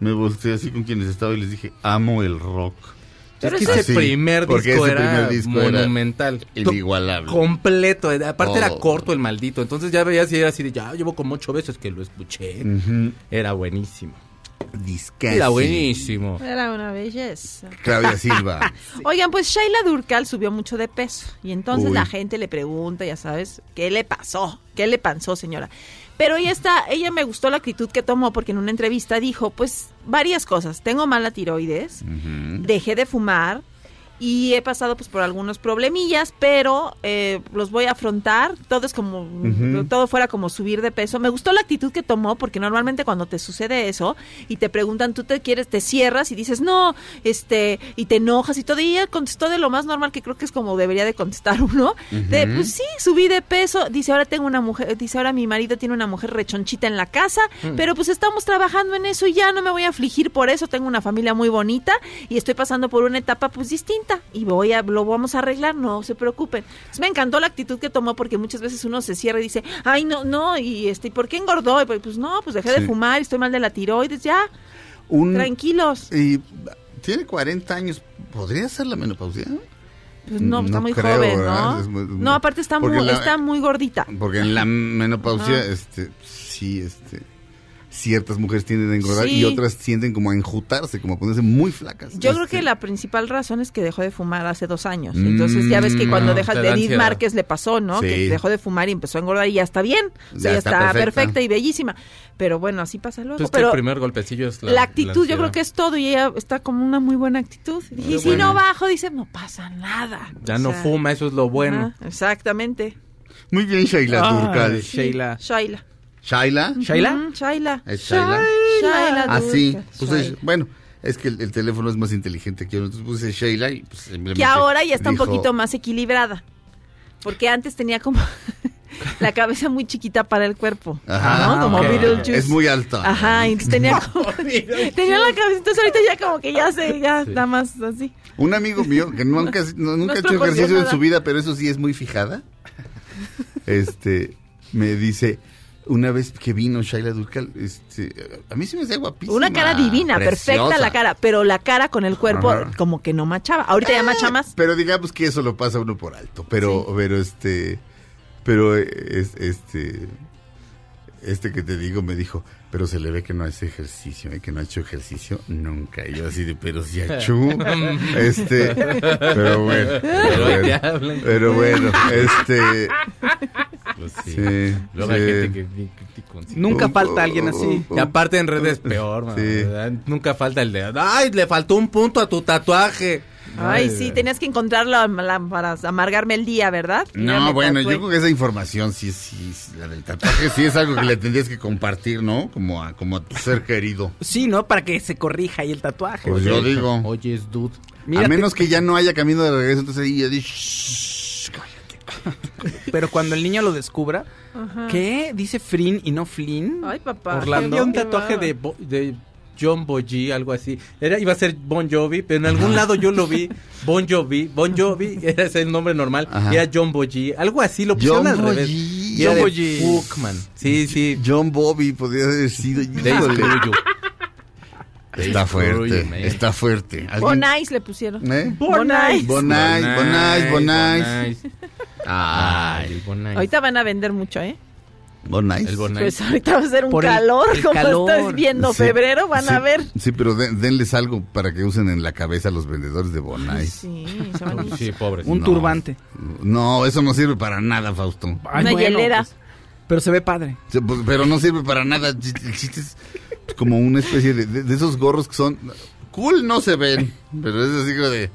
Me volteé así con quienes estaba y les dije, amo el rock. Pero ese Así, primer porque disco ese era primer disco era monumental. inigualable. Completo. Aparte era corto el maldito. Entonces ya veías y era así de, ya llevo como ocho veces que lo escuché. Era buenísimo. Discasi. Era buenísimo. Era una belleza. Claudia Silva. Oigan, pues Shaila Durcal subió mucho de peso y entonces Uy. la gente le pregunta, ya sabes, ¿qué le pasó? ¿Qué le pasó, señora? Pero ella está, ella me gustó la actitud que tomó porque en una entrevista dijo, pues varias cosas. Tengo mala tiroides, dejé de fumar y he pasado pues por algunos problemillas, pero eh, los voy a afrontar. Todo es como, todo fuera como subir de peso. Me gustó la actitud que tomó porque normalmente cuando te sucede eso y te preguntan, tú te quieres, te cierras y dices no, este, y te enojas y todo. Y ella contestó de lo más normal que creo que es como debería de contestar uno. De, pues sí, subí de peso. Dice, ahora tengo una mujer, dice, ahora mi marido tiene una mujer rechonchita en la casa, Mm. pero pues estamos trabajando en eso y ya no me voy a afligir por eso. Tengo una familia muy bonita y estoy pasando por una etapa pues distinta y voy a, lo vamos a arreglar, no se preocupen. Entonces, me encantó la actitud que tomó porque muchas veces uno se cierra y dice, ay, no, no, y este, ¿y ¿por qué engordó? Y pues, pues no, pues dejé de fumar estoy mal de la tiroides, ya, Un, tranquilos. y tiene 40 años. ¿Podría ser la menopausia? Pues no, está muy creo, joven. ¿no? Es muy- no, aparte está muy, la- está muy gordita. Porque en la menopausia, Ajá. este, sí, este, ciertas mujeres tienden a engordar Sí. y otras tienden como a enjutarse, como a ponerse muy flacas. Yo creo Este, que la principal razón es que dejó de fumar hace dos años. Entonces ya ves que cuando Mm, dejas de Edith ansiedad. Márquez le pasó, ¿no? Sí. Que dejó de fumar y empezó a engordar y ya está bien. O sea, Ya ya está está, perfecta. perfecta. y bellísima. Pero bueno, así pasa luego. Entonces, Pero el primer golpecillo es la, la, actitud yo creo que es todo y ella está como una muy buena actitud. Y si bueno. no bajo, dice, no pasa nada. Ya O no sea, fuma, eso es lo bueno. exactamente. Muy bien, Shaila Ah, Durcal. Sheila. Shaila. ¿Shaila? Shaila. ¿Es Shaila? Shaila Ah, sí. Durcal. Pues es- bueno, es que el, el teléfono es más inteligente que yo. Entonces puse Sheila y pues simplemente que ahora ya está dijo- un poquito más equilibrada. Porque antes tenía como la cabeza muy chiquita para el cuerpo. Ajá, ¿no? Como ok. Beetlejuice. Es muy alta. Ajá, y entonces tenía como. tenía la cabeza, entonces ahorita ya como que ya se, ya está más así. Un amigo mío que nunca, no- nunca No ha hecho ejercicio en su vida, pero eso sí es muy fijada. Este, me dice, una vez que vino Shaila Durcal, este, a mí sí me hacía guapísima. Una cara divina, perfecta la cara, pero la cara con el cuerpo Ajá. como que no machaba. Ahorita ya macha más. Pero digamos que eso lo pasa uno por alto, pero, pero este, pero es, este, este que te digo me dijo, pero se le ve que no hace ejercicio, ¿eh? que no ha hecho ejercicio nunca. Y yo así de, pero si achú. este, pero bueno. Pero bueno, este. Pues sí. Sí, Luego hay sí. gente que bien criticón, sí. Nunca falta alguien así. Y aparte en redes peor, man, ¿verdad? Nunca falta el de, ay, le faltó un punto a tu tatuaje. Ay, sí, tenías que encontrarlo la- para amargarme el día, ¿verdad? Y No, bueno, yo creo que esa información sí, sí, sí, la del tatuaje sí es algo que le tendrías que compartir, ¿no? Como a, como a tu ser querido. Sí, ¿no? Para que se corrija ahí el tatuaje. Pues yo digo. Oye, es dude. a menos que ya no haya camino de regreso, entonces ahí ya di, shh, Pero cuando el niño lo descubra, Ajá. ¿qué? ¿Dice Flynn y no Flynn? Ay, papá. Orlando. Había un tatuaje de, Bo- de John Boji, algo así. Era, iba a ser Bon Jovi, pero en algún lado yo lo vi. Bon Jovi, Bon Jovi, era ese el nombre normal. Ajá. Y era John Boji, algo así, lo pusieron John al revés. John de Boji. Fuckman. Sí, sí. John Bobby podría haber sido. You. Está fuerte, está fuerte. ¿Alguien- Bonais le pusieron. ¿Eh? Bonais. Bonais, Bonais, Bonais. Ay, el Bonais. Ahorita van a vender mucho, ¿eh? Bonais. El Bonais. Pues ahorita va a ser un Por calor, el como calor. estás viendo Sí, febrero, van sí, a ver. Sí, pero den- denles algo para que usen en la cabeza a los vendedores de Bonais. Sí, se van a- Sí, pobres. Un No. turbante. No, eso no sirve para nada, Fausto. Ay, Una bueno, hielera. pues, pero se ve padre. Sí, pues, Pero no sirve para nada. El chiste es como una especie de, de- de esos gorros que son cool, no se ven, pero es así como de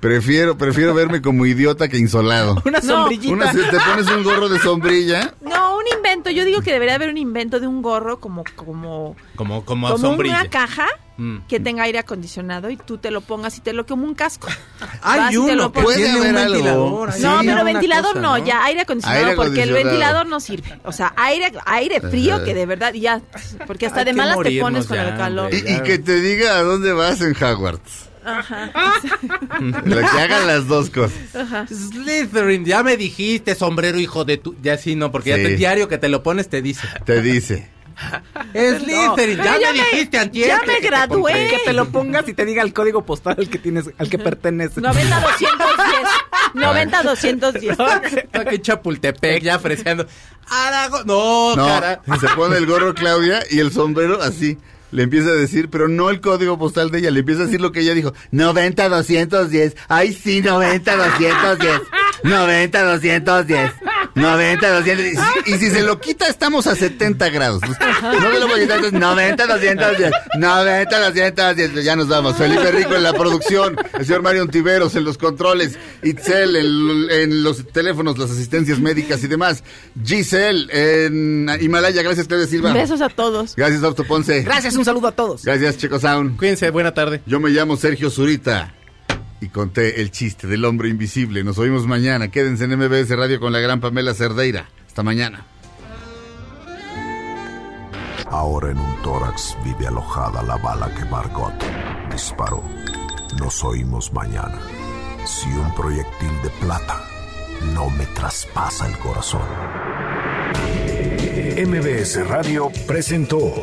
prefiero prefiero verme como idiota que insolado. Una No. sombrillita. Una, te pones un gorro de sombrilla, No, un invento. Yo digo que debería haber un invento de un gorro como como Como, como, como una caja Mm. que tenga aire acondicionado y tú te lo pongas y te lo como un casco. Hay uno que Puede un haber algo. ventilador. No, Sí, pero ventilador cosa, no, ya aire acondicionado, Aire porque el ventilador no sirve. O sea, aire aire frío que de verdad ya porque hasta Hay de malas te pones con el calor. y, y que te diga a dónde vas en Hogwarts. Ajá. Lo que hagan las dos cosas. Ajá. Slytherin, ya me dijiste, sombrero hijo de tu... Ya sí, no, porque ya te, diario que te lo pones te dice. Te dice. Slytherin, ya, ya me dijiste antier. ya me que te gradué. Que te lo pongas y te diga el código postal al que tienes, al que pertenece. 90 210. 90 210. Ah, que Chapultepec ya ofreciendo. Arago... No, No, cara. se pone el gorro Claudia y el sombrero así. Le empieza a decir, pero no el código postal de ella, le empieza a decir lo que ella dijo. 90 210. Ay, sí, 90 210. 90 210. 90 210. Y, si- y si se lo quita, estamos a 70 grados. No me lo voy a quitar, entonces 90 210. 90 210. Ya nos vamos. Felipe Rico en la producción. El señor Mario Tiveros en los controles. Itzel en, en los teléfonos, las asistencias médicas y demás. Giselle en Himalaya. Gracias, Claudia Silva. Besos a todos. Gracias, Fausto Ponce. Gracias, un saludo a todos. Gracias, Checo Sound. Cuídense, buena tarde. Yo me llamo Sergio Zurita y conté el chiste del hombre invisible. Nos oímos mañana. Quédense en MBS Radio con la gran Pamela Cerdeira. Hasta mañana. Ahora en un tórax vive alojada la bala que Margot disparó. Nos oímos mañana. Si un proyectil de plata no me traspasa el corazón. MBS Radio presentó